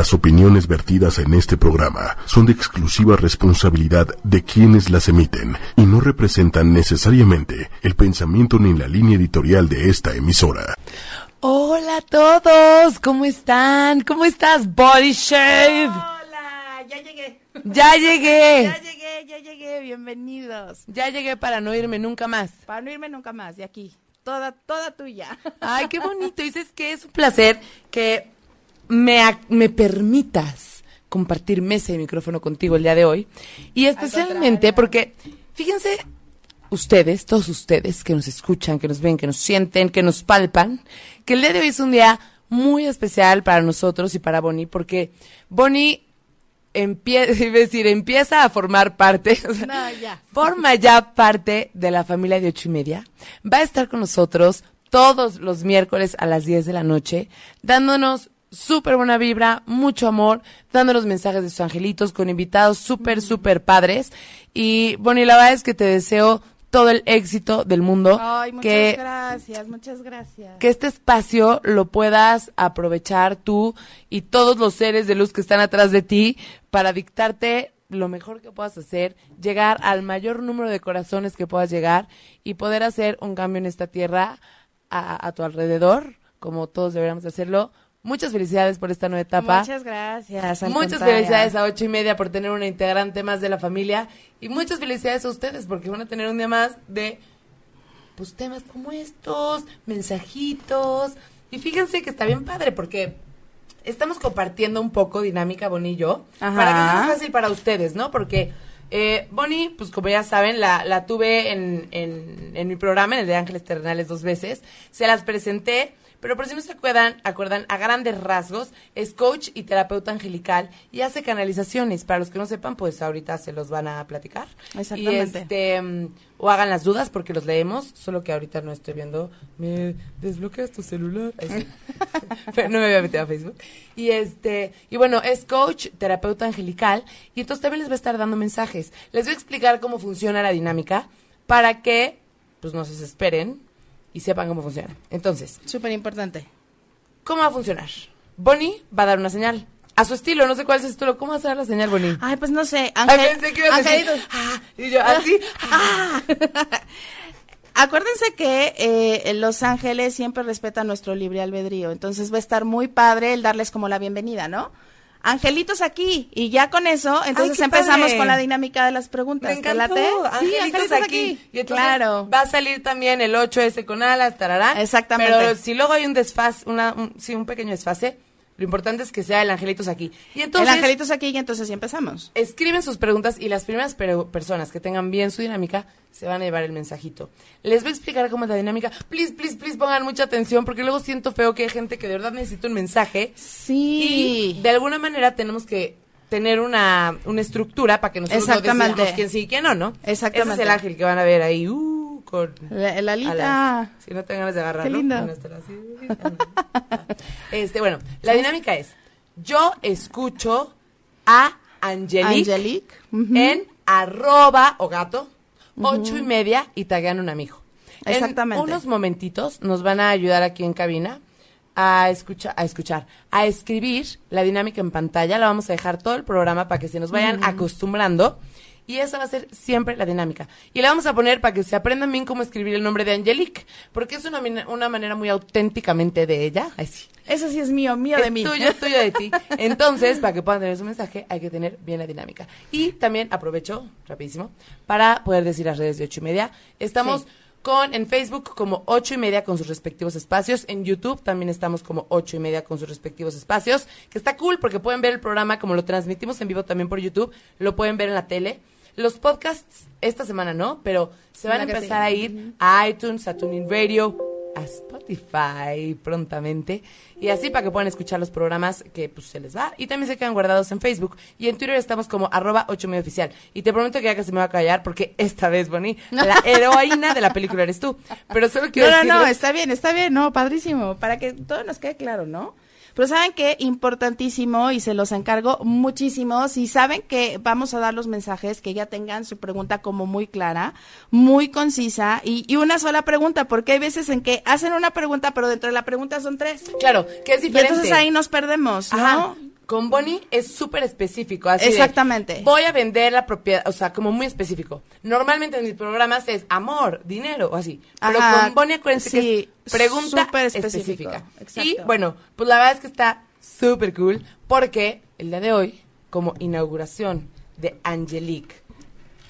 Las opiniones vertidas en este programa son de exclusiva responsabilidad de quienes las emiten y no representan necesariamente el pensamiento ni la línea editorial de esta emisora. Hola a todos, ¿cómo están? ¿Cómo estás, Body Shave? Hola, ya llegué. Ya llegué. Ya llegué, ya llegué, bienvenidos. Ya llegué para no irme nunca más. Para no irme nunca más de aquí. Toda, toda tuya. Ay, qué bonito. Dices que es un placer que me, me permitas compartir mesa y micrófono contigo el día de hoy. Y especialmente porque, fíjense, ustedes, todos ustedes que nos escuchan, que nos ven, que nos sienten, que nos palpan, que el día de hoy es un día muy especial para nosotros y para Bonnie, porque Bonnie empieza, decir, empieza a formar parte, o sea, No, ya. forma ya parte de la familia de ocho y media. Va a estar con nosotros todos los miércoles a las 10 de la noche, dándonos súper buena vibra, mucho amor, dándonos mensajes de sus angelitos con invitados súper, súper padres. Y Bonnie, la verdad es que te deseo todo el éxito del mundo. Ay, muchas que gracias, muchas gracias. que este espacio lo puedas aprovechar tú y todos los seres de luz que están atrás de ti para dictarte lo mejor que puedas hacer, llegar al mayor número de corazones que puedas llegar y poder hacer un cambio en esta tierra a, a tu alrededor, como todos deberíamos hacerlo. Muchas felicidades por esta nueva etapa. Muchas gracias. Muchas contrario. felicidades a ocho y media por tener una integrante más de la familia y muchas felicidades a ustedes porque van a tener un día más de pues temas como estos, mensajitos y fíjense que está bien padre porque estamos compartiendo un poco dinámica Bonnie y yo Ajá. para que sea más fácil para ustedes, ¿no? Porque eh, Bonnie, pues como ya saben, la, la tuve en, en, en mi programa, en el de Ángeles Terrenales dos veces, se las presenté, pero por si no se acuerdan, acuerdan, a grandes rasgos, es coach y terapeuta angelical y hace canalizaciones. Para los que no sepan, pues ahorita se los van a platicar. Exactamente. Y este, mm, o hagan las dudas porque los leemos, solo que ahorita no estoy viendo. Me desbloqueas tu celular. Sí. Pero no me había metido a Facebook. Y este, y bueno, es coach, terapeuta angelical, y entonces también les va a estar dando mensajes. Les voy a explicar cómo funciona la dinámica para que, pues no se desesperen y sepan cómo funciona. Entonces, Súper importante. ¿cómo va a funcionar? Bonnie va a dar una señal. A su estilo, no sé cuál es su estilo. ¿Cómo vas a dar la señal, Bonnie? Ay, pues no sé. Ay, pensé que ibas a decir, ah, y yo, así, ah. Acuérdense que eh, los ángeles siempre respetan nuestro libre albedrío, entonces va a estar muy padre el darles como la bienvenida, ¿no? Angelitos aquí, y ya con eso, entonces qué empezamos padre. con la dinámica de las preguntas. Me ¿Te encantó. late? Sí, Angelitos aquí. Y entonces claro. va a salir también el 8S con alas, tarará. Exactamente. Pero si luego hay un desfase, una, un, sí, un pequeño desfase, lo importante es que sea el Angelitos aquí. Y entonces, el angelitos aquí y entonces sí empezamos. escriben sus preguntas y las primeras personas que tengan bien su dinámica se van a llevar el mensajito. Les voy a explicar cómo es la dinámica. Please, please, please pongan mucha atención porque luego siento feo que hay gente que de verdad necesita un mensaje. Sí. Y de alguna manera tenemos que tener una, una estructura para que nosotros no decidamos quién sí y quién no, ¿no? Exactamente. Ese es el ángel que van a ver ahí, uh, con La, la Alita. alas. Si no tengan ganas de agarrarlo. Qué lindo. Este, bueno, la dinámica es, yo escucho a Angelique, en arroba o gato, ocho y media y taguean un amigo. Exactamente. En unos momentitos nos van a ayudar aquí en cabina a escuchar, a escuchar, a escribir la dinámica en pantalla. La vamos a dejar todo el programa para que se nos vayan acostumbrando. Y esa va a ser siempre la dinámica. Y la vamos a poner para que se aprendan bien cómo escribir el nombre de Angelique, porque es una, una manera muy auténticamente de ella. Ay, sí. Eso sí es mío, mío Es de mí. tuyo, tuyo de ti. Entonces, para que puedan tener su mensaje, hay que tener bien la dinámica. Y también aprovecho, rapidísimo, para poder decir las redes de ocho y media. Estamos Sí. con en Facebook como ocho y media con sus respectivos espacios. En YouTube también estamos como ocho y media con sus respectivos espacios. Que está cool porque pueden ver el programa como lo transmitimos en vivo también por YouTube. Lo pueden ver en la tele. Los podcasts, esta semana no, pero se van a empezar a ir a iTunes, a TuneIn Radio, a Spotify prontamente. Y así para que puedan escuchar los programas que pues se les va. Y también se quedan guardados en Facebook. Y en Twitter estamos como arroba 8 medio oficial. Y te prometo que ya que se me va a callar porque esta vez, Bonnie, la heroína de la película eres tú. Pero solo quiero No, no, no, está bien, está bien, no, padrísimo, para que todo nos quede claro, ¿no? Pero saben que importantísimo y se los encargo muchísimo. Si saben que vamos a dar los mensajes, que ya tengan su pregunta como muy clara, muy concisa y, y una sola pregunta, porque hay veces en que hacen una pregunta, pero dentro de la pregunta son tres. Claro, que es Y diferente. entonces ahí nos perdemos, ¿no? Ajá. Con Bonnie es súper específico. Así de, Exactamente. voy a vender la propiedad, o sea, como muy específico. Normalmente en mis programas es amor, dinero o así. Pero Ajá, con Bonnie acuérdense que es pregunta súper específica. Y bueno, pues la verdad es que está súper cool porque el día de hoy, como inauguración de Angelique,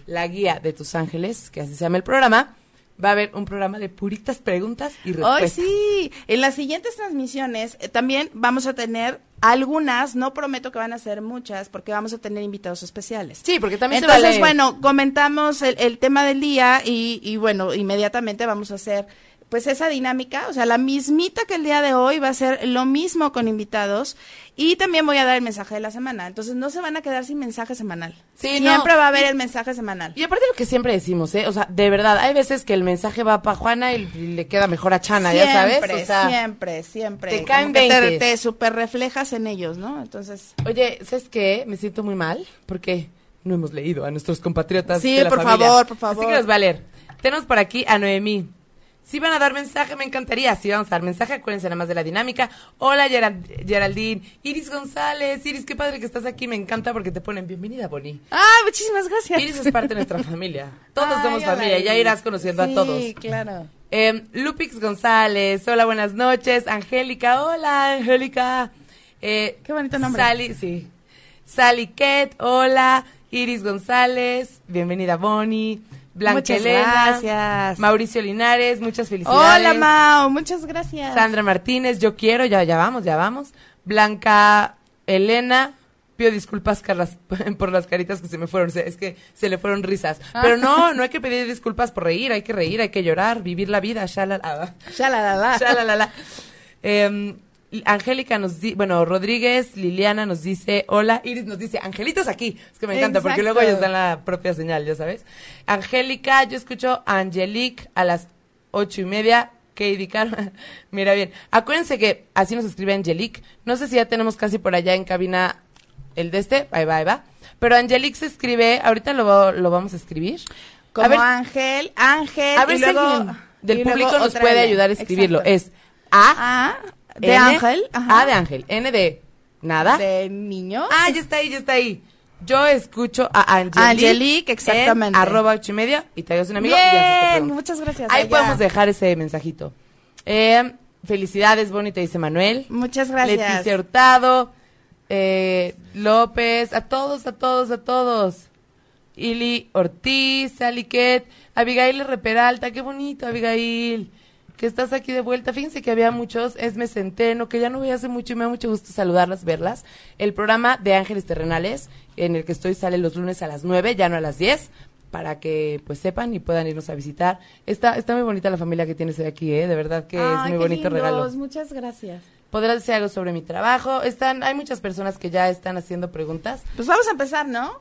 la guía de tus ángeles, que así se llama el programa, va a haber un programa de puritas preguntas y Hoy respuestas. sí, en las siguientes transmisiones eh, también vamos a tener algunas, no prometo que van a ser muchas, porque vamos a tener invitados especiales. Sí, porque también Entonces, se vale. bueno, comentamos el, el tema del día y, y, bueno, inmediatamente vamos a hacer pues esa dinámica, o sea, la mismita que el día de hoy va a ser lo mismo con invitados y también voy a dar el mensaje de la semana. Entonces, no se van a quedar sin mensaje semanal. Sí, no. Siempre va a haber el mensaje semanal. Y aparte lo que siempre decimos, ¿eh? O sea, de verdad, hay veces que el mensaje va para Juana y le queda mejor a Chana, ya sabes. Siempre, O sea, siempre, siempre. te caen que te, 20. te super reflejas en ellos, ¿no? Entonces, Oye, ¿sabes qué? Me siento muy mal porque no hemos leído a nuestros compatriotas. Sí, de la por familia. favor, por favor. Así que nos va a leer. Tenemos por aquí a Noemí. Si van a dar mensaje, me encantaría. Si vamos a dar mensaje, acuérdense nada más de la dinámica. Hola, Gerald- Geraldine. Iris González. Iris, qué padre que estás aquí. Me encanta porque te ponen bienvenida, Boni. ah, muchísimas gracias. Iris es parte de nuestra familia. Todos Ay, somos familia. Ya irás conociendo Sí, a todos. claro. Eh, Lupix González, hola, buenas noches. Angélica, hola, Angélica. Eh, Qué bonito nombre. Sally, sí. Sally Ket, hola. Iris González, bienvenida Bonnie. Blanca Muchas Elena. gracias. Mauricio Linares, muchas felicidades. Hola, Mao, muchas gracias. Sandra Martínez, yo quiero, ya, ya vamos, ya vamos. Blanca Elena, pido disculpas Carlas, por las caritas que se me fueron, es que se le fueron risas. Ah. Pero no, no hay que pedir disculpas por reír, hay que reír, hay que llorar, vivir la vida, shalala. Shalalala. Shalalala. Em, Angélica nos dice, bueno, Rodríguez, Liliana nos dice, hola, Iris nos dice, Angelitos aquí. Es que me encanta porque luego ellos dan la propia señal, ya sabes. Angélica, yo escucho a Angelique a las ocho y media. Que indicar, mira bien. Acuérdense que así nos escribe Angelique. No sé si ya tenemos casi por allá en cabina el de este. Ahí va, ahí va. Pero Angelique se escribe, ahorita lo, lo vamos a escribir. Como a ver, Ángel, Ángel. a ver y si luego, alguien del y público nos puede ayudar a escribirlo. Exacto. Es A, A de N, Ángel. ajá. A de Ángel. N de nada. De niño. Ah, ya está ahí, ya está ahí. Yo escucho a Angelique. Angelique, exactamente. En arroba ocho y media y te hagas un amigo. Bien, muchas gracias. Ahí allá. podemos dejar ese mensajito. Eh, felicidades, bonita, dice Manuel. Muchas gracias. Leticia Hurtado. eh, López. A todos, a todos, a todos. Ili Ortiz, Saliquet, Abigail R. Peralta, qué bonito, Abigail, que estás aquí de vuelta. Fíjense que había muchos, Esme Centeno, que ya no veía hace mucho y me da mucho gusto saludarlas, verlas. El programa de Ángeles Terrenales, en el que estoy, sale los lunes a las 9, ya no a las 10, para que pues sepan y puedan irnos a visitar. Está, está muy bonita la familia que tienes hoy aquí, ¿eh? de verdad que es muy qué bonito lindos, regalo. Muchas gracias. Podrás decir algo sobre mi trabajo. Están, hay muchas personas que ya están haciendo preguntas. Pues vamos a empezar, ¿no?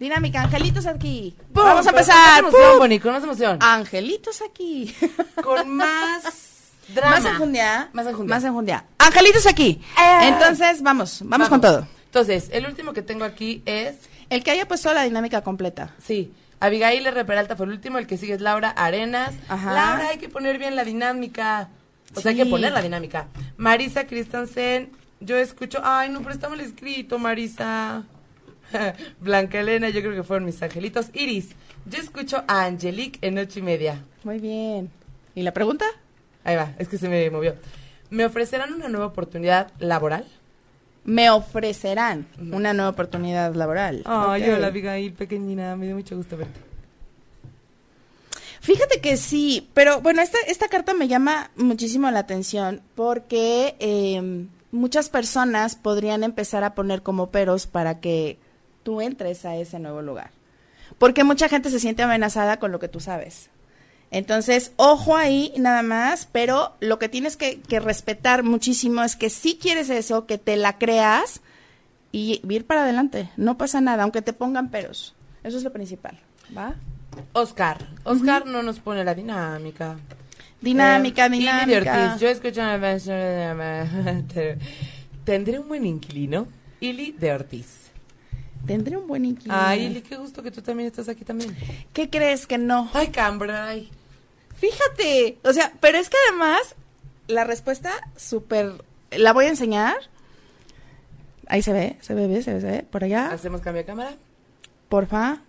Dinámica, angelitos aquí. ¡Pum! Vamos a empezar. Con más emoción, ¡Pum! Bonnie, con más emoción. Angelitos aquí. Con más drama. Más enjundia. Más enjundia. Más enjundia. Angelitos aquí. Eh. Entonces, vamos, vamos, con todo. Entonces, el último que tengo aquí es, El que haya puesto la dinámica completa. sí, Abigail R. Peralta fue el último, el que sigue es Laura Arenas. Ajá. Laura, hay que poner bien la dinámica. O sea, hay que poner la dinámica. Marisa Christensen, yo escucho, ay, no, pero está mal escrito, Marisa. Blanca Elena, yo creo que fueron mis angelitos. Iris, yo escucho a Angelique en ocho y media. Muy bien. ¿Y la pregunta? Ahí va, es que se me movió. ¿Me ofrecerán una nueva oportunidad laboral? Me ofrecerán una nueva oportunidad laboral. Ay, Ok. hola Abigail, pequeñina, me dio mucho gusto verte. Fíjate que sí, pero bueno, esta, esta carta me llama muchísimo la atención porque eh, muchas personas podrían empezar a poner como peros para que tú entres a ese nuevo lugar. Porque mucha gente se siente amenazada con lo que tú sabes. Entonces, ojo ahí nada más, pero lo que tienes que, que respetar muchísimo es que si quieres eso, que te la creas y ir para adelante. No pasa nada, aunque te pongan peros. Eso es lo principal. ¿Va? Oscar. Oscar no nos pone la dinámica. Dinámica, Eh, dinámica. Yo escucho ¿Tendré un buen inquilino? Ili de Ortiz. Tendré un buen inquilino. Ay, Ili, qué gusto que tú también estás aquí también. ¿Qué crees que no? Ay, Cambrai. Fíjate, o sea, pero es que además la respuesta súper, la voy a enseñar. Ahí se ve, se ve, se ve, se ve. Por allá. Hacemos cambio de cámara. Porfa.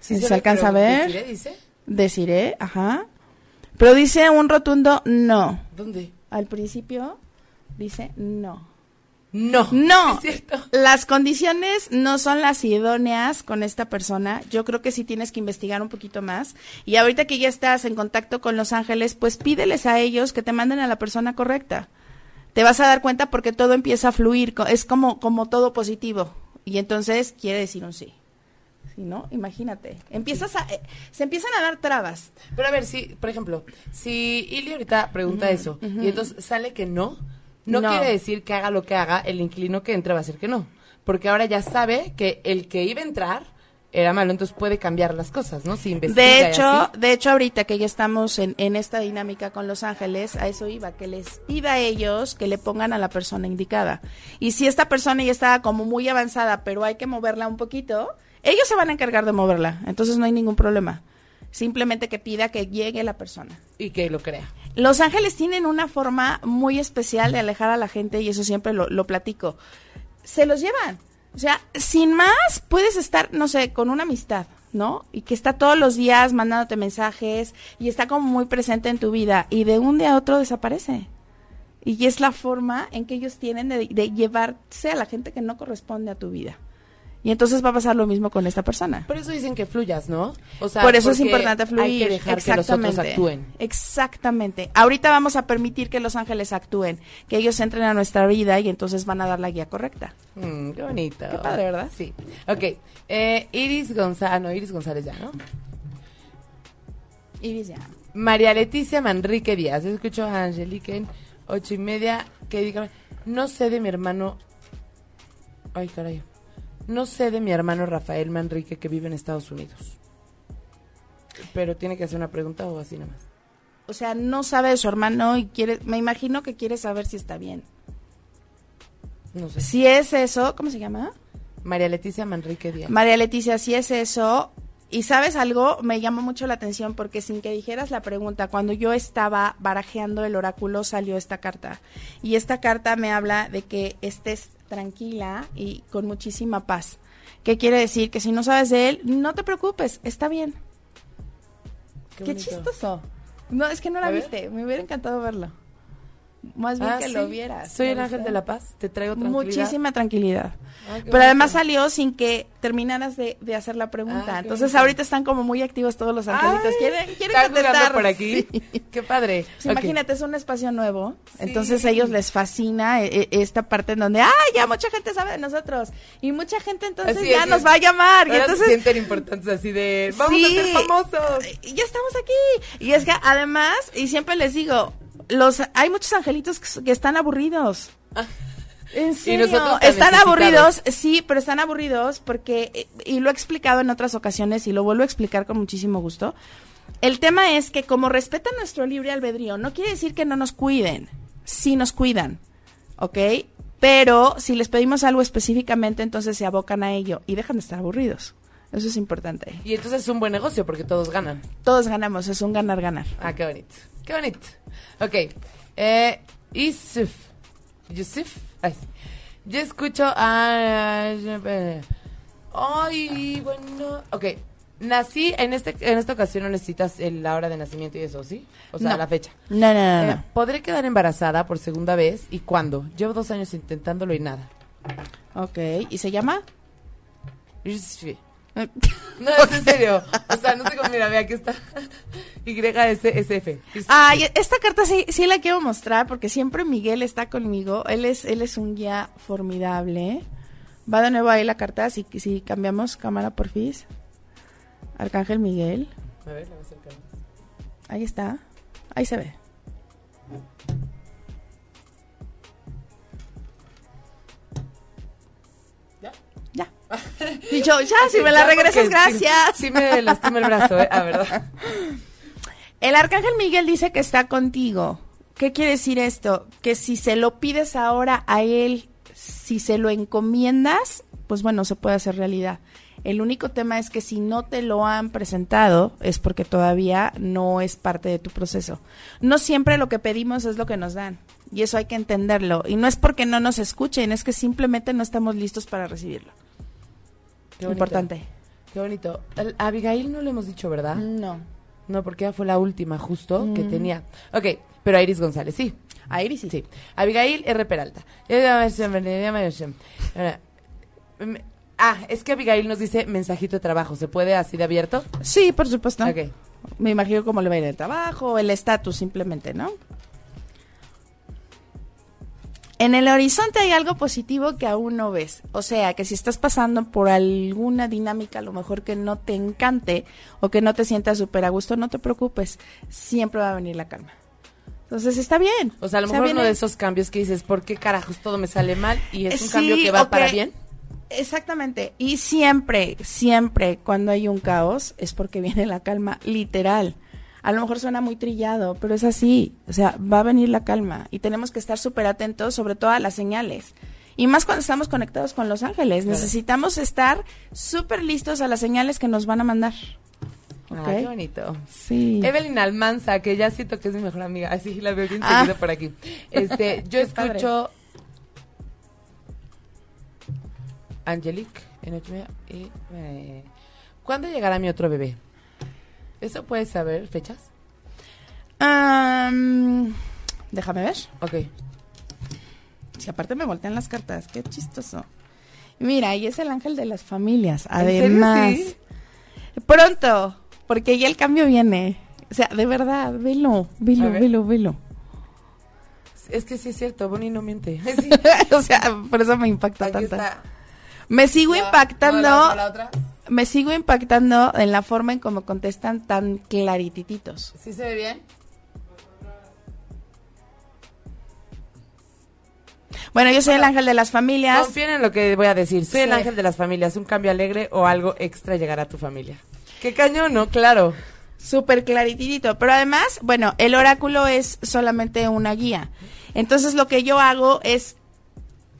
Sí ¿Se ve, alcanza a ver? deciré, dice. Deciré, ajá. Pero dice un rotundo no. ¿Dónde? Al principio dice no. No. No, Es cierto. las condiciones no son las idóneas con esta persona. Yo creo que sí tienes que investigar un poquito más. Y ahorita que ya estás en contacto con Los Ángeles, pues pídeles a ellos que te manden a la persona correcta. Te vas a dar cuenta porque todo empieza a fluir. Es como, como todo positivo. Y entonces quiere decir un sí. ¿Sí, no? Imagínate. Empiezas a, eh, se empiezan a dar trabas. Pero a ver, si, por ejemplo, si Ili ahorita pregunta eso y entonces sale que no, no, No. quiere decir que haga lo que haga, el inquilino que entre va a decir que no. Porque ahora ya sabe que el que iba a entrar era malo, entonces puede cambiar las cosas, ¿no? Si investiga De y hecho, así. de hecho ahorita que ya estamos en, en esta dinámica con Los Ángeles, a eso iba, que les pida a ellos que le pongan a la persona indicada. Y si esta persona ya está como muy avanzada, pero hay que moverla un poquito, ellos se van a encargar de moverla, entonces no hay ningún problema. Simplemente que pida que llegue la persona. y que lo crea. Los ángeles tienen una forma muy especial de alejar a la gente y eso siempre lo, platico. Se los llevan. O sea, sin más, puedes estar, no sé, con una amistad, ¿no? Y que está todos los días mandándote mensajes y está como muy presente en tu vida y de un día a otro desaparece. Y es la forma en que ellos tienen de llevarse a la gente que no corresponde a tu vida. Y entonces va a pasar lo mismo con esta persona. Por eso dicen que fluyas, ¿no? O sea, Por eso es importante fluir. Hay que dejar que los otros actúen. Exactamente. Ahorita vamos a permitir que los ángeles actúen, que ellos entren a nuestra vida y entonces van a dar la guía correcta. Mm, qué bonito. Qué padre, ¿verdad? Sí. Ok. Eh, Iris González, ah, no, Iris González ya, ¿no? Iris ya. María Leticia Manrique Díaz. Escucho a Angelique en ocho y media que diga, no sé de mi hermano. Ay, caray. No sé de mi hermano Rafael Manrique que vive en Estados Unidos. Pero tiene que hacer una pregunta o así nomás. O sea, no sabe de su hermano y quiere, me imagino que quiere saber si está bien. No sé. Si es eso, ¿cómo se llama? María Leticia Manrique Díaz. María Leticia, si es eso, y sabes algo, me llama mucho la atención porque sin que dijeras la pregunta, cuando yo estaba barajeando el oráculo salió esta carta. Y esta carta me habla de que estés tranquila y con muchísima paz. ¿Qué quiere decir? Que si no sabes de él, no te preocupes, está bien. Qué, chistoso. No, es que no la viste, me hubiera encantado verlo. Más bien Ah, que sí. lo vieras. Soy ¿lo el ángel de la paz. Te traigo tranquilidad. Muchísima tranquilidad. Ah, Pero bonito. además salió sin que terminaras de, de hacer la pregunta. Ah, Entonces ahorita están como muy activos todos los angelitos. Ay, quieren quieren ¿están jugando contestar. por aquí? Sí. Qué padre. Pues. Imagínate, es un espacio nuevo. Sí. Entonces a ellos les fascina eh, eh, esta parte en donde, ah, ya mucha gente sabe de nosotros. Y mucha gente entonces Así ya es, nos va a llamar. Y entonces se sienten importantes así de, vamos a ser famosos. ya estamos aquí. Y es que además, y siempre les digo, los hay muchos angelitos que, que están aburridos. En serio, tan están aburridos, sí, pero están aburridos porque, eh, y lo he explicado en otras ocasiones y lo vuelvo a explicar con muchísimo gusto. El tema es que como respetan nuestro libre albedrío, no quiere decir que no nos cuiden, sí nos cuidan, ¿ok? Pero si les pedimos algo específicamente, entonces se abocan a ello y dejan de estar aburridos. Eso es importante. Y entonces es un buen negocio porque todos ganan. Todos ganamos, es un ganar-ganar. Ah, qué bonito. Qué bonito. Ok. Eh, Yusuf. Yusuf. Ay. Yo escucho a... Ay, bueno. Ok. Nací, en, este, en esta ocasión no necesitas el- la hora de nacimiento y eso, ¿sí? O sea, No. la fecha. No, no, no, Eh, no. ¿Podré quedar embarazada por segunda vez? ¿Y cuándo? Llevo dos años intentándolo y nada. Ok, ¿y se llama? Yusuf. No, es en serio. O sea, no sé cómo, mira, ve, aquí está. YSF. Ay, esta carta sí, sí la quiero mostrar porque siempre Miguel está conmigo. Él es, él es un guía formidable. Va de nuevo ahí la carta, si, si cambiamos cámara por fis. Arcángel Miguel. A ver, la voy a acercar más. Ahí está. Ahí se ve. Y yo, ya, si me la regresas, gracias. Sí, sí me lastima el brazo, ¿eh? Ah, ¿verdad? El arcángel Miguel dice que está contigo. ¿Qué quiere decir esto? Que si se lo pides ahora a él, si se lo encomiendas, pues bueno, se puede hacer realidad. El único tema es que si no te lo han presentado es porque todavía no es parte de tu proceso. No siempre lo que pedimos es lo que nos dan. Y eso hay que entenderlo. Y no es porque no nos escuchen, es que simplemente no estamos listos para recibirlo. Qué. Importante. Qué bonito. A Abigail no le hemos dicho, ¿verdad? No. No, porque ella fue la última justo que Mm. tenía. Ok, pero a Iris González, sí. A Iris sí. Sí. Abigail R. Peralta. Mm, Ah, es que Abigail nos dice mensajito de trabajo. ¿Se puede así de abierto? Sí, por supuesto. Ok. Me imagino cómo le va a ir el trabajo, el estatus simplemente, ¿no? En el horizonte hay algo positivo que aún no ves. O sea, que si estás pasando por alguna dinámica, a lo mejor que no te encante o que no te sientas súper a gusto, no te preocupes. Siempre va a venir la calma. Entonces está bien. O sea, a lo sea, mejor uno de esos cambios que dices, ¿por qué carajos todo me sale mal? Y es un Sí, cambio que va para bien. Exactamente. Y siempre, siempre cuando hay un caos es porque viene la calma, literal. A lo mejor suena muy trillado, pero es así. O sea, va a venir la calma y tenemos que estar súper atentos sobre todo a las señales. Y más cuando estamos conectados con los ángeles. Claro. Necesitamos estar súper listos a las señales que nos van a mandar. Ah, Ok. qué bonito. Sí. Evelyn Almanza, que ya siento que es mi mejor amiga, así la veo bien Ah. seguido por aquí. Este, yo escucho Angelique en ocho y media y, eh, ¿Cuándo llegará mi otro bebé? ¿Eso puedes saber fechas? Am, déjame ver. Ok. Si aparte me voltean las cartas, qué chistoso. Mira, y es el ángel de las familias. ¿En serio Además, sí? pronto, porque ya el cambio viene. O sea, de verdad, velo, velo, velo, velo. Es que sí es cierto, Bonnie no miente. Sí, o sea, por eso me impacta aquí tanto. está. Me sigo impactando, no, la otra, la otra. Me sigo impactando en la forma en cómo contestan tan claritititos. ¿Sí se ve bien? Bueno, yo soy el ángel de las familias. Confíen en lo que voy a decir. Soy el Sí. ángel de las familias. Un cambio alegre o algo extra llegará a tu familia. Qué cañón, ¿no? Claro. Súper claritito. Pero además, bueno, el oráculo es solamente una guía. Entonces lo que yo hago es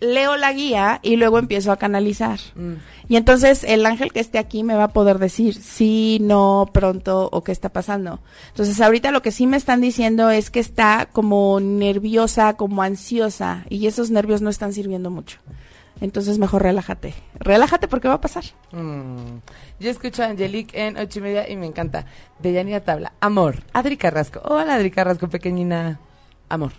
leo la guía y luego empiezo a canalizar. Mm. Y entonces el ángel que esté aquí me va a poder decir sí, no, pronto o qué está pasando. Entonces ahorita lo que sí me están diciendo es que está como nerviosa, como ansiosa y esos nervios no están sirviendo mucho. Entonces mejor relájate. Relájate porque va a pasar. Mm. Yo escucho a Angelique en ocho y media y me encanta. De Yanira Tabla. Amor. Adri Carrasco. Hola, Adri Carrasco, pequeñina. Amor.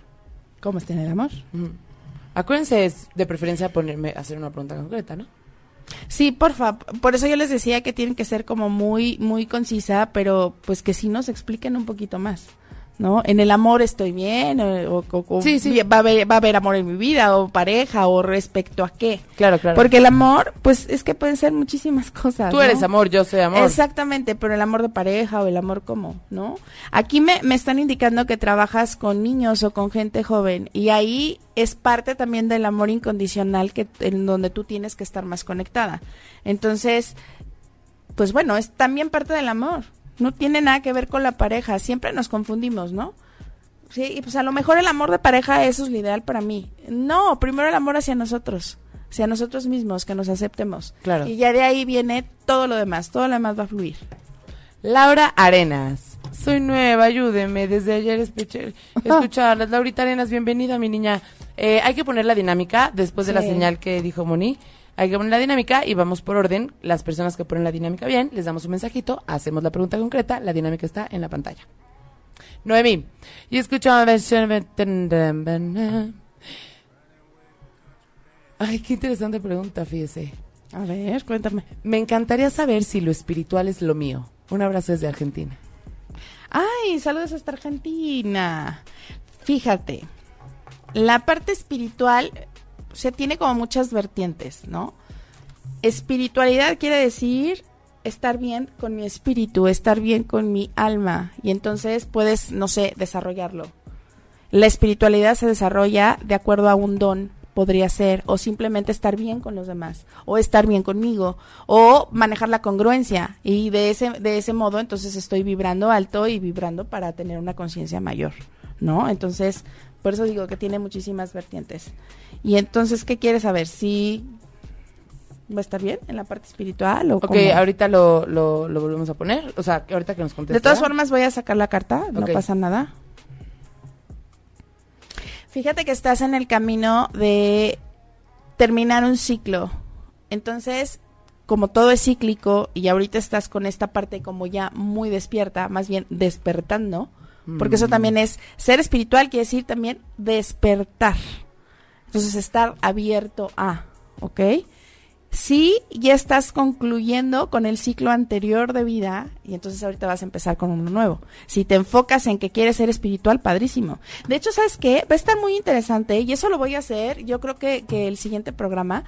¿Cómo está en el amor? Mm. Acuérdense de preferencia ponerme hacer una pregunta concreta, ¿no? Sí, porfa. Por eso yo les decía que tienen que ser como muy, muy concisa, pero pues que sí nos expliquen un poquito más, ¿no? En el amor estoy bien, o, o- o- Sí, sí. va a haber, va a haber amor en mi vida, o pareja, o respecto a qué. Claro, claro. Porque el amor, pues es que pueden ser muchísimas cosas. Tú ¿no? eres amor, yo soy amor. Exactamente, pero el amor de pareja o el amor como, ¿no? Aquí me, me están indicando que trabajas con niños o con gente joven y ahí es parte también del amor incondicional que en donde tú tienes que estar más conectada. Entonces, pues bueno, es también parte del amor. No tiene nada que ver con la pareja, siempre nos confundimos, ¿no? Sí, y pues a lo mejor el amor de pareja eso es lo ideal para mí. No, primero el amor hacia nosotros, hacia nosotros mismos, que nos aceptemos. Claro. Y ya de ahí viene todo lo demás, todo lo demás va a fluir. Laura Arenas. Soy nueva, ayúdeme. Desde ayer escuché escucharlas. Laurita Arenas, bienvenida, mi niña. Eh, hay que poner la dinámica después de la señal que dijo Moni. Hay que poner la dinámica y vamos por orden. Las personas que ponen la dinámica bien, les damos un mensajito, hacemos la pregunta concreta, la dinámica está en la pantalla. Noemí, y escucho a Ay, qué interesante pregunta, fíjese. A ver, cuéntame. Me encantaría saber si lo espiritual es lo mío. Un abrazo desde Argentina. Ay, saludos hasta Argentina. Fíjate, la parte espiritual se tiene como muchas vertientes, ¿no? Espiritualidad quiere decir estar bien con mi espíritu, estar bien con mi alma, y entonces puedes, no sé, desarrollarlo. La espiritualidad se desarrolla de acuerdo a un don, podría ser, o simplemente estar bien con los demás, o estar bien conmigo, o manejar la congruencia, y de ese, de ese modo entonces estoy vibrando alto y vibrando para tener una conciencia mayor, ¿no? Entonces, por eso digo que tiene muchísimas vertientes. Y entonces, ¿qué quieres saber? ¿Si va a estar bien en la parte espiritual o Ok, cómo? ahorita lo, lo, lo volvemos a poner. O sea, ahorita que nos conteste. De todas formas voy a sacar la carta, no pasa nada. Fíjate que estás en el camino de terminar un ciclo. Entonces, como todo es cíclico y ahorita estás con esta parte como ya muy despierta, más bien despertando, porque eso Mm. también es ser espiritual, quiere decir también despertar. Entonces, estar abierto a, ¿ok? Si ya estás concluyendo con el ciclo anterior de vida y entonces ahorita vas a empezar con uno nuevo. Si te enfocas en que quieres ser espiritual, padrísimo. De hecho, ¿sabes qué? Va a estar muy interesante y eso lo voy a hacer, yo creo que, que el siguiente programa.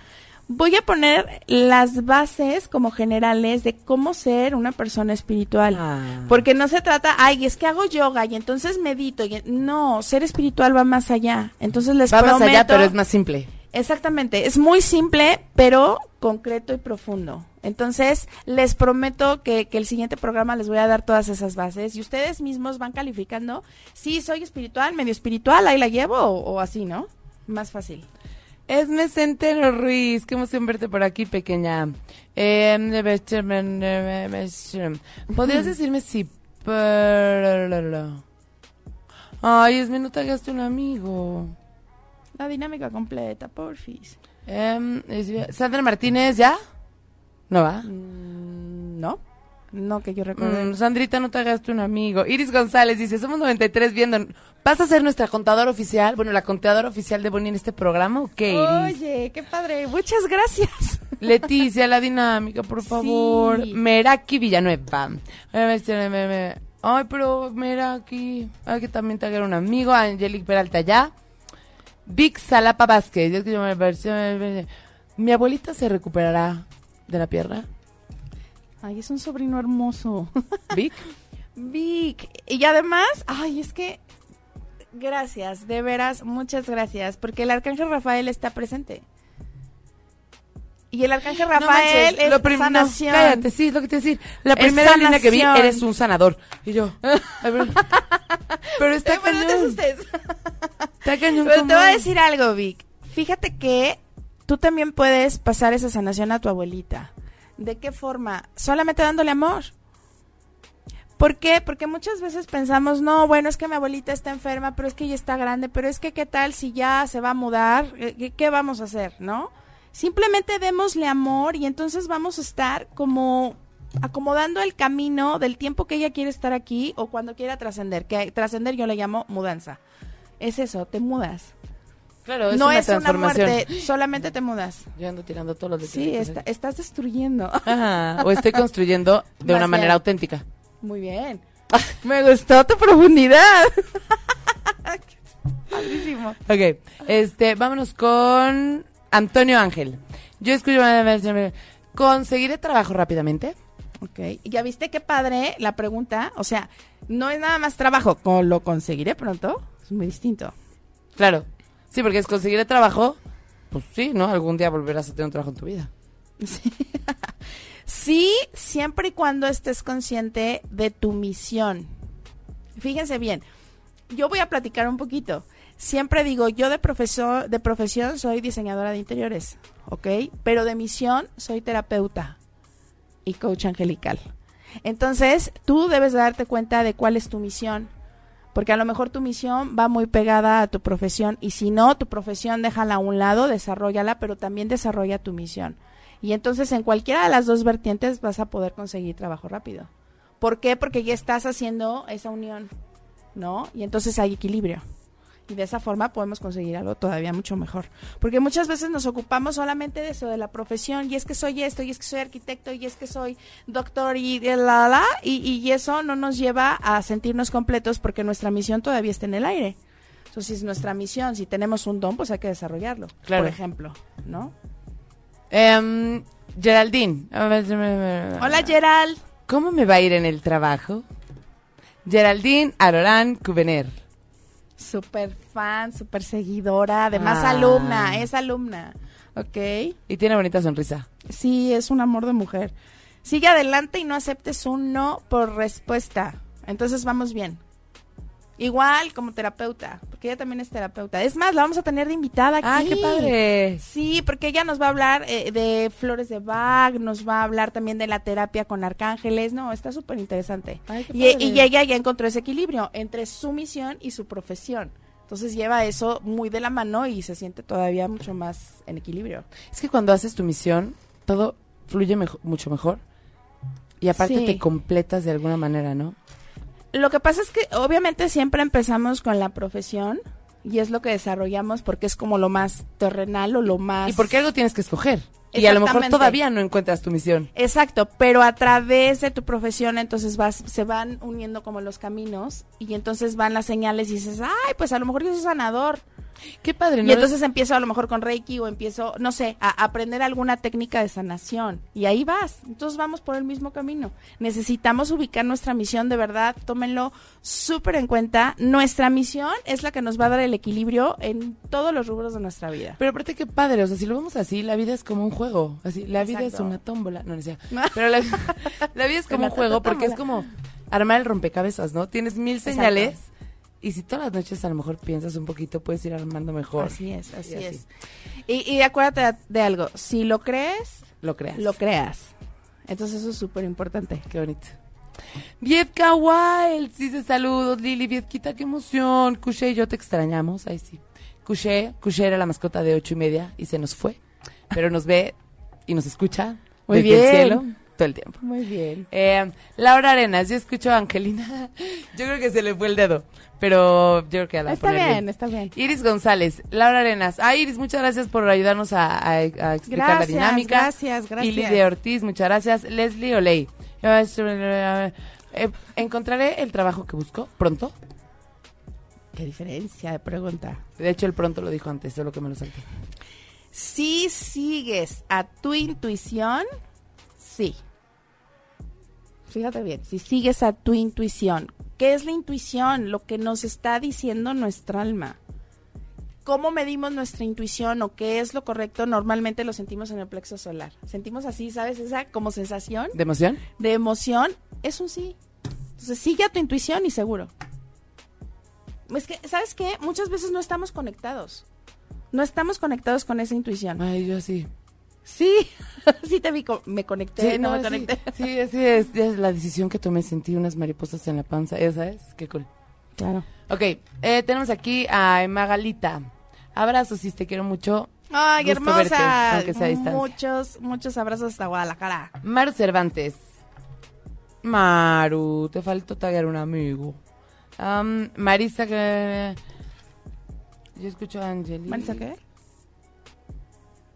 Voy a poner las bases como generales de cómo ser una persona espiritual. Ah. Porque no se trata, ay, es que hago yoga y entonces medito. Y, no, ser espiritual va más allá. Entonces les Va más allá, pero es más simple. Exactamente, es muy simple, pero concreto y profundo. Entonces, les prometo que, que el siguiente programa les voy a dar todas esas bases y ustedes mismos van calificando si soy espiritual, medio espiritual, ahí la llevo o, o así, ¿no? Más fácil. Esme Centeno Ruiz, qué emoción verte por aquí, pequeña. Eh, ¿Podrías decirme si... Ay, Esme, no te hagaste un amigo. La dinámica completa, porfis. Em, Sandra Martínez, ¿ya? ¿No va? ¿No? No, que yo recuerde. Mm, Sandrita, no te hagaste un amigo. Iris González dice, somos 93 viendo. ¿Vas a ser nuestra contadora oficial? Bueno, la contadora oficial de Bonnie en este programa o qué, Iris? Oye, qué padre. Muchas gracias. Leticia, la dinámica, por favor. Sí. Meraki Villanueva. Ay, pero Meraki. Hay que también traer un amigo. Angelique Peralta ya. Vic Salapa Vázquez. Mi abuelita se recuperará de la pierna. Ay, es un sobrino hermoso. Vic. Vic. Y además, ay, es que gracias, de veras, muchas gracias, porque el arcángel Rafael está presente. Y el arcángel No Rafael manches, es lo no, sanación. cállate, sí, es lo que te decir. La primera línea que vi, eres un sanador. Y yo. pero, está Eh, bueno, no te cañón. asustes. Está cañón. Pero te voy a decir algo, Vic. Fíjate que tú también puedes pasar esa sanación a tu abuelita. ¿De qué forma? Solamente dándole amor. ¿Por qué? Porque muchas veces pensamos, no, bueno, es que mi abuelita está enferma, pero es que ella está grande, pero es que qué tal si ya se va a mudar, ¿qué, qué vamos a hacer, no? Simplemente démosle amor y entonces vamos a estar como acomodando el camino del tiempo que ella quiere estar aquí o cuando quiera trascender, que trascender yo le llamo mudanza. Es eso, te mudas. Claro, es no una es una muerte, solamente te mudas. Yo ando tirando todos los de Sí, está- estás destruyendo. Ajá, o estoy construyendo de Más una manera auténtica. Muy bien. Me gustó tu profundidad. Padrísimo. Ok, este, vámonos con Antonio Ángel. Yo escucho conseguiré trabajo rápidamente. Ok. ¿Y ya viste qué padre la pregunta? O sea, no es nada más trabajo, ¿cómo lo conseguiré pronto? Es muy distinto. Claro. Sí, porque es conseguiré trabajo. Pues sí, ¿no? Algún día volverás a tener un trabajo en tu vida. Sí, siempre y cuando estés consciente de tu misión. Fíjense bien, yo voy a platicar un poquito. Siempre digo, yo de profesor, de profesión soy diseñadora de interiores, ¿ok? Pero de misión soy terapeuta y coach angelical. Entonces, tú debes darte cuenta de cuál es tu misión. Porque a lo mejor tu misión va muy pegada a tu profesión y si no, tu profesión déjala a un lado, desarrollala, pero también desarrolla tu misión. Y entonces en cualquiera de las dos vertientes vas a poder conseguir trabajo rápido. ¿Por qué? Porque ya estás haciendo esa unión, ¿no? Y entonces hay equilibrio. Y de esa forma podemos conseguir algo todavía mucho mejor. Porque muchas veces nos ocupamos solamente de eso, de la profesión, y es que soy esto, y es que soy arquitecto, y es que soy doctor, y de la, la, y, y eso no nos lleva a sentirnos completos porque nuestra misión todavía está en el aire. Entonces, nuestra misión, si tenemos un don, pues hay que desarrollarlo, Claro. por ejemplo, ¿no? Em, Geraldine. Hola, Gerald. ¿Cómo me va a ir en el trabajo? Geraldine Arorán Cubener. Súper fan, súper seguidora, además Ah. alumna, es alumna. Ok. Y tiene bonita sonrisa. Sí, es un amor de mujer. Sigue adelante y no aceptes un no por respuesta. Entonces vamos bien. Igual como terapeuta, porque ella también es terapeuta. Es más, la vamos a tener de invitada aquí. ¡Ah, qué padre! Sí, porque ella nos va a hablar eh, de flores de Bach, nos va a hablar también de la terapia con arcángeles. No, está súper interesante. Y, padre. y ella ya encontró ese equilibrio entre su misión y su profesión. Entonces lleva eso muy de la mano y se siente todavía mucho más en equilibrio. Es que cuando haces tu misión, todo fluye mejo- mucho mejor. Y aparte Sí. te completas de alguna manera, ¿no? Lo que pasa es que obviamente siempre empezamos con la profesión y es lo que desarrollamos porque es como lo más terrenal o lo más... Y porque algo tienes que escoger. Y a lo mejor todavía no encuentras tu misión. Exacto, pero a través de tu profesión entonces vas, se van uniendo como los caminos y entonces van las señales y dices, ay, pues a lo mejor yo soy sanador. Qué padre, ¿no? Y entonces empiezo a lo mejor con Reiki o empiezo, no sé, a aprender alguna técnica de sanación. Y ahí vas. Entonces vamos por el mismo camino. Necesitamos ubicar nuestra misión, de verdad, tómenlo súper en cuenta. Nuestra misión es la que nos va a dar el equilibrio en todos los rubros de nuestra vida. Pero aparte qué padre, o sea, si lo vemos así, la vida es como un juego. Así, la vida es una tómbola. No, no sé. Pero la, la vida es como un juego porque es como armar el rompecabezas, ¿no? Tienes mil Exacto. Y si todas las noches a lo mejor piensas un poquito, puedes ir armando mejor. Así es, así, Y así. es. Y, y acuérdate de, algo, si lo crees, Lo creas. lo creas. Entonces eso es súper importante. Qué bonito. Vietka Wild, dice saludos, Lili, Vietquita, qué emoción. Cuché y yo te extrañamos, ahí sí. Cuché, Cuché era la mascota de ocho y media y se nos fue, pero nos ve y nos escucha Muy desde el bien. cielo todo el tiempo. Muy bien. Eh, Laura Arenas, yo escucho a Angelina. Yo creo que se le fue el dedo, pero yo creo que la a Está poner bien, está bien. Iris González, Laura Arenas. Ah, Iris, muchas gracias por ayudarnos a, a- a explicar la dinámica. gracias, gracias. Y Lidia Ortiz, muchas gracias. Leslie Oley. Eh, encontraré el trabajo que busco pronto. Qué diferencia de pregunta. De hecho, el pronto lo dijo antes, solo que me lo salté. Si sigues a tu intuición, sí. Fíjate bien, si sigues a tu intuición. ¿Qué es la intuición? Lo que nos está diciendo nuestra alma. ¿Cómo medimos nuestra intuición o qué es lo correcto? Normalmente lo sentimos en el plexo solar. Sentimos así, ¿sabes? Esa como sensación ¿De emoción? de emoción. Es un sí. Entonces sigue a tu intuición y seguro. Es que, ¿sabes qué? Muchas veces no estamos conectados. No estamos conectados con esa intuición. Ay, yo sí. Sí, sí te vi, co- me conecté, no, me sí, conecté. Sí, sí, es, es la decisión que tomé. Sentí unas mariposas en la panza. ¿Ya sabes? Qué cool. Claro. Ok, eh, tenemos aquí a Magalita. Abrazos, si te quiero mucho. Ay, Gusto verte, hermosa. aunque sea a distancia. muchos, muchos abrazos hasta Guadalajara. Maru Cervantes. Maru, te faltó taguear un amigo. Am, Marisa, que... Yo escucho a Angeli. ¿Marisa qué?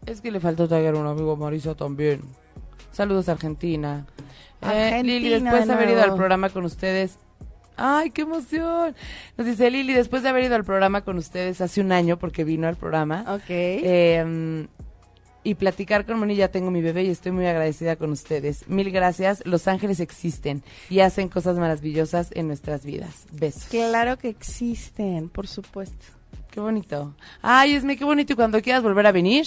Es que le faltó taguear un amigo a Marisa también. Saludos, Argentina. Eh, Argentina Lili, después de haber ido al programa con ustedes... ¡Ay, qué emoción! Nos dice Lili, después de haber ido al programa con ustedes hace un año, porque vino al programa, Ok. eh, y platicar con Moni, ya tengo mi bebé y estoy muy agradecida con ustedes. Mil gracias. Los ángeles existen y hacen cosas maravillosas en nuestras vidas. Besos. claro que existen, por supuesto. Qué bonito. Ay, Esme, qué bonito. Y cuando quieras volver a venir,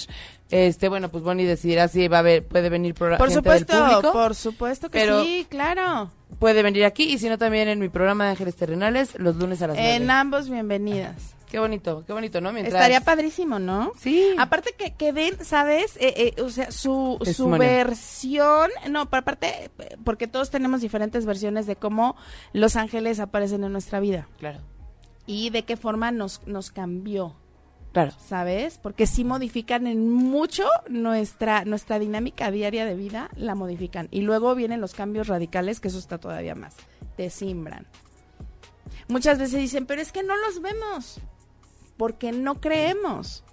este, bueno, pues Bonnie decidirá si va a ver, puede venir por Por gente del supuesto, público, por supuesto que pero- sí, claro. puede venir aquí y si no también en mi programa de Ángeles Terrenales los lunes a las. En ambos, bienvenidas. Qué bonito, qué bonito, ¿no? Mientras... Estaría padrísimo, ¿no? Sí. Aparte que, que den, ¿sabes? Eh, eh, o sea, su, su versión, no, pero aparte, porque todos tenemos diferentes versiones de cómo los ángeles aparecen en nuestra vida Claro, y de qué forma nos, nos cambió, claro. ¿sabes? Porque sí modifican en mucho nuestra, nuestra dinámica diaria de vida, la modifican. Y luego vienen los cambios radicales, que eso está todavía más, te simbran. Muchas veces dicen, pero es que no los vemos, porque no creemos.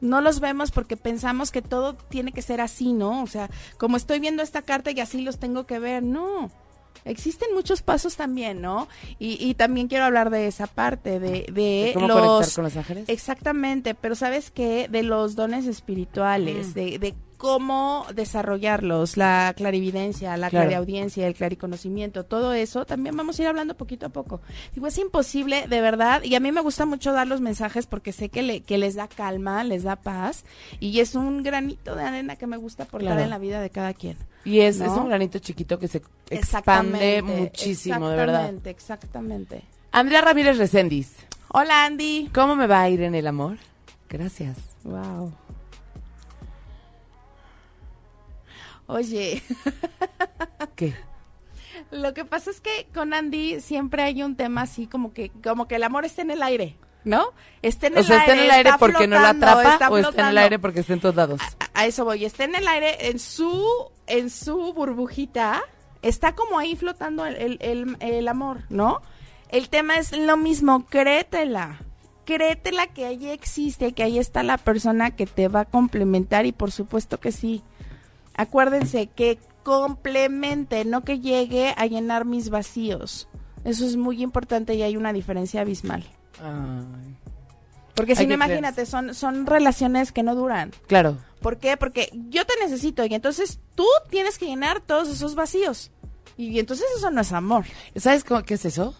No los vemos porque pensamos que todo tiene que ser así, ¿no? O sea, como estoy viendo esta carta y así los tengo que ver, no. Existen muchos pasos también, ¿no? Y, y también quiero hablar de esa parte, de, de ¿Cómo los... conectar con los ángeles? Exactamente, pero ¿sabes qué? De los dones espirituales, Mm. de, de cómo desarrollarlos, la clarividencia, la Claro. clariaudiencia, el clariconocimiento, todo eso, también vamos a ir hablando poquito a poco. Digo, es imposible, de verdad, y a mí me gusta mucho dar los mensajes porque sé que, le, que les da calma, les da paz, y es un granito de arena que me gusta aportar Claro. en la vida de cada quien. Y es, ¿no? es un granito chiquito que se expande muchísimo, de verdad. Exactamente, exactamente. Andrea Ramírez Recendis, Hola, Andy. ¿cómo me va a ir en el amor? Gracias. Wow. Oye, ¿Qué? lo que pasa es que con Andy siempre hay un tema así como que como que el amor está en el aire. ¿no? Esté en O el sea, está aire, en el aire está porque no la atrapa está o está en el aire porque está en todos lados. A, a eso voy, está en el aire, en su, en su burbujita, está como ahí flotando el, el, el- el amor, ¿no? El tema es lo mismo, créetela. Créetela que ahí existe, que ahí está la persona que te va a complementar y por supuesto que sí. Acuérdense que complemente, no que llegue a llenar mis vacíos. Eso es muy importante y hay una diferencia abismal. Ay, Porque si no, imagínate, son, son relaciones que no duran. claro. ¿Por qué? Porque yo te necesito y entonces tú tienes que llenar todos esos vacíos. Y entonces eso no es amor. ¿Sabes cómo- qué es eso?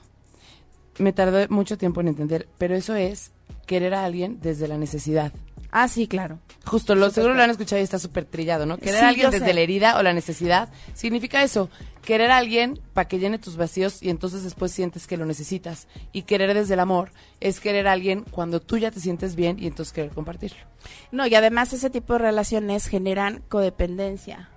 Me tardó mucho tiempo en entender, pero eso es querer a alguien desde la necesidad. Ah, sí, claro. Justo, lo, seguro lo han escuchado y está súper trillado, ¿no? Querer Sí, a alguien desde sé. la herida o la necesidad significa eso. Querer a alguien para que llene tus vacíos y entonces después sientes que lo necesitas. Y querer desde el amor es querer a alguien cuando tú ya te sientes bien y entonces querer compartirlo. No, y además ese tipo de relaciones generan codependencia.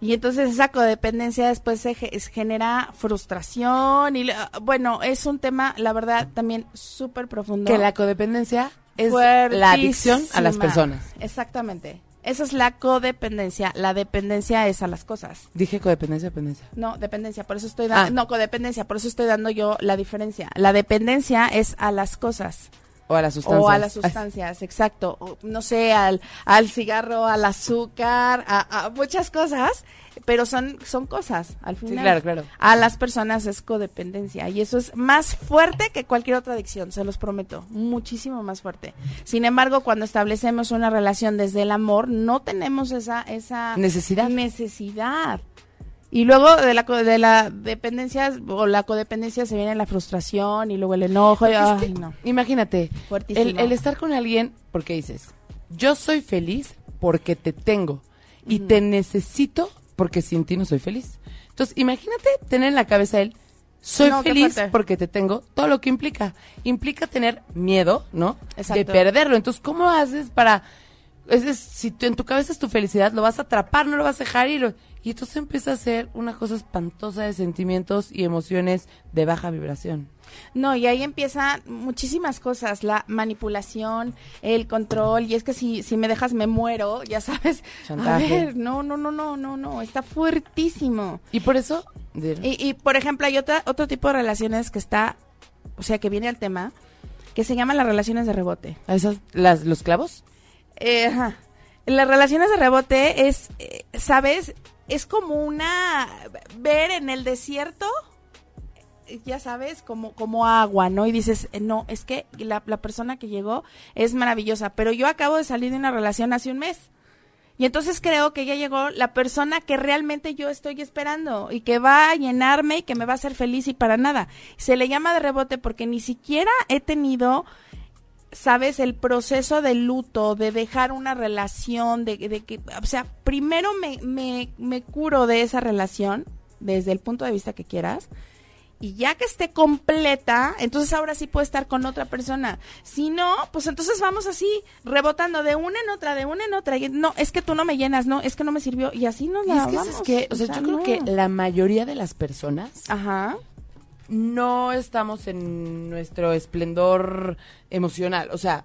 Y entonces esa codependencia después se genera frustración y la- bueno, es un tema, la verdad, también súper profundo. Que la codependencia es la adicción a las personas. Exactamente. Esa es la codependencia. La dependencia es a las cosas. Dije codependencia, dependencia. No, dependencia, por eso estoy dando, Ah. no, codependencia, por eso estoy dando yo la diferencia. La dependencia es a las cosas O a las sustancias. o a las sustancias, exacto. O, no sé, al, al cigarro, al azúcar, a, a muchas cosas, pero son, son cosas al final. claro, claro. A las personas es codependencia y eso es más fuerte que cualquier otra adicción, se los prometo, muchísimo más fuerte. Sin embargo, cuando establecemos una relación desde el amor, no tenemos esa, esa Necesidad. necesidad. Y luego de la, de la dependencia o la codependencia se viene la frustración y luego el enojo. y, Porque es ay, que, no. Imagínate, el, el estar con alguien porque dices, yo soy feliz porque te tengo y te necesito porque sin ti no soy feliz. Entonces, imagínate tener en la cabeza él, soy No, feliz porque te tengo, todo lo que implica. Implica tener miedo, ¿no? De Exacto. perderlo. Entonces, ¿cómo haces para... Es, es- si tú- en tu cabeza es tu felicidad, lo vas a atrapar, no lo vas a dejar ir. Y entonces empieza a ser una cosa espantosa de sentimientos y emociones de baja vibración. No, y ahí empiezan muchísimas cosas, la manipulación, el control, y es que si, si me dejas me muero, ya sabes. Chantaje. A ver, no, no, no, no, no, no, está fuertísimo. Y por eso... Y, y por ejemplo, hay otra, otro tipo de relaciones que está, o sea, que viene al tema, que se llaman las relaciones de rebote. ¿A esas, las, ¿Los clavos? Eh, ajá. Las relaciones de rebote es, eh, ¿sabes? Es como una ver en el desierto, ya sabes, como, como agua, ¿no? Y dices, eh, no, es que la, la persona que llegó es maravillosa, pero yo acabo de salir de una relación hace un mes. Y entonces creo que ya llegó la persona que realmente yo estoy esperando y que va a llenarme y que me va a hacer feliz y para nada. Se le llama de rebote porque ni siquiera he tenido sabes, el proceso de luto, de dejar una relación, de, de que, o sea, primero me, me, me curo de esa relación, desde el punto de vista que quieras, y ya que esté completa, entonces ahora sí puedo estar con otra persona. Si no, pues entonces vamos así, rebotando de una en otra, de una en otra. Y no, es que tú no me llenas, no, es que no me sirvió. Y así nos Y la es que, vamos. ¿sabes qué? O sea, yo creo que la mayoría de las personas Ajá. No estamos en nuestro esplendor emocional. O sea,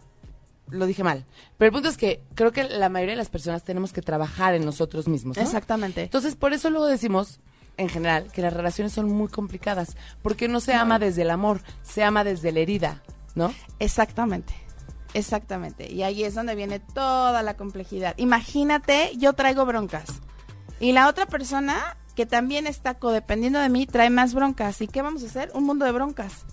lo dije mal. Pero el punto es que creo que la mayoría de las personas tenemos que trabajar en nosotros mismos. ¿no? Exactamente. Entonces, por eso luego decimos, en general, que las relaciones son muy complicadas. Porque no se ama desde el amor, se ama desde la herida, ¿no? Exactamente. Exactamente. Y ahí es donde viene toda la complejidad. Imagínate, yo traigo broncas. Y la otra persona que también está codependiendo de mí trae más broncas. ¿Y qué vamos a hacer? Un mundo de broncas.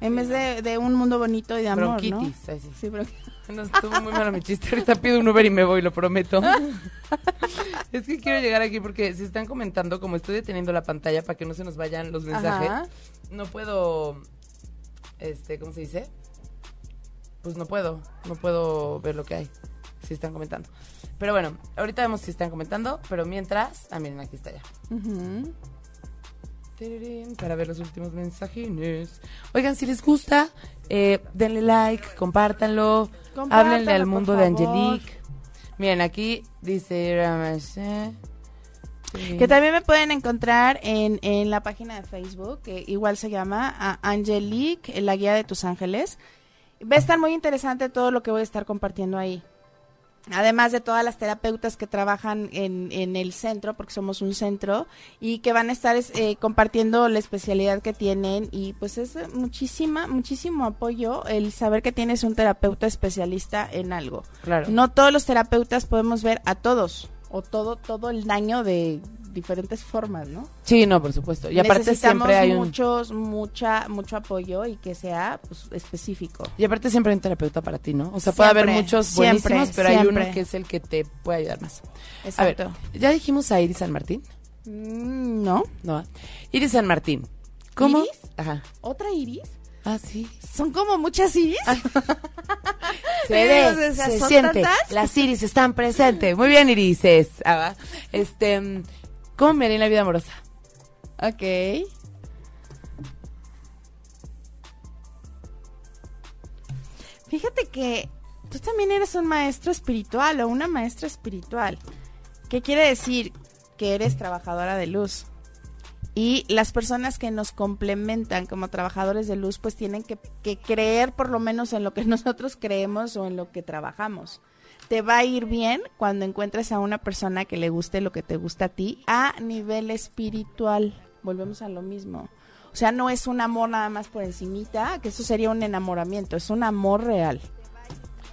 En vez de, de un mundo bonito y de amor, ¿no? Bronquitis. ay, sí. Sí, No, estuvo muy malo mi chiste. Ahorita pido un Uber y me voy, lo prometo. es que quiero llegar aquí porque si están comentando, como estoy deteniendo la pantalla para que no se nos vayan los mensajes, Ajá. no puedo, este, ¿cómo se dice? Pues no puedo, no puedo ver lo que hay. Si están comentando. Pero bueno, ahorita vemos si están comentando, pero mientras, ah, miren, aquí está ya. Para ver los últimos mensajes. Oigan, si les gusta, eh, denle like, compártanlo, háblenle al mundo de. Angelique. Miren, aquí dice. Sí. Que también me pueden encontrar en, en la página de Facebook, que igual se llama Angelique, la guía de tus ángeles. Va a estar muy interesante todo lo que voy a estar compartiendo ahí. Además de todas las terapeutas que trabajan en, en el centro, porque somos un centro, y que van a estar eh, compartiendo la especialidad que tienen. Y pues es muchísima, muchísimo apoyo el saber que tienes un terapeuta especialista en algo. Claro. No todos los terapeutas podemos ver a todos, o todo, todo el daño de diferentes formas, ¿no? Sí, no, por supuesto. Y aparte Necesitamos siempre hay un... muchos, mucha, mucho apoyo y que sea pues, específico. Y aparte siempre hay un terapeuta para ti, ¿no? O sea, puede haber muchos siempre, buenísimos, pero hay uno que es el que te puede ayudar más. Exacto. A ver, ¿ya dijimos a Iris San Martín? Mm, ¿No? No. Iris San Martín. ¿Cómo? ¿Iris? Ajá. ¿Otra iris? Ah, sí. ¿Son como muchas iris? Se ve, O sea, se ¿son siente. tantas? Las Iris están presentes. Muy bien, Irises. Ah. Este, mm, ¿cómo me en la vida amorosa? ok. Fíjate que tú también eres un maestro espiritual o una maestra espiritual. ¿Qué quiere decir? Que eres trabajadora de luz. Y las personas que nos complementan como trabajadores de luz, pues tienen que creer por lo menos en lo que nosotros creemos o en lo que trabajamos. Te va a ir bien cuando encuentres a una persona que le guste lo que te gusta a ti a nivel espiritual. Volvemos a lo mismo. O sea, no es un amor nada más por encimita, que eso sería un enamoramiento, es un amor real.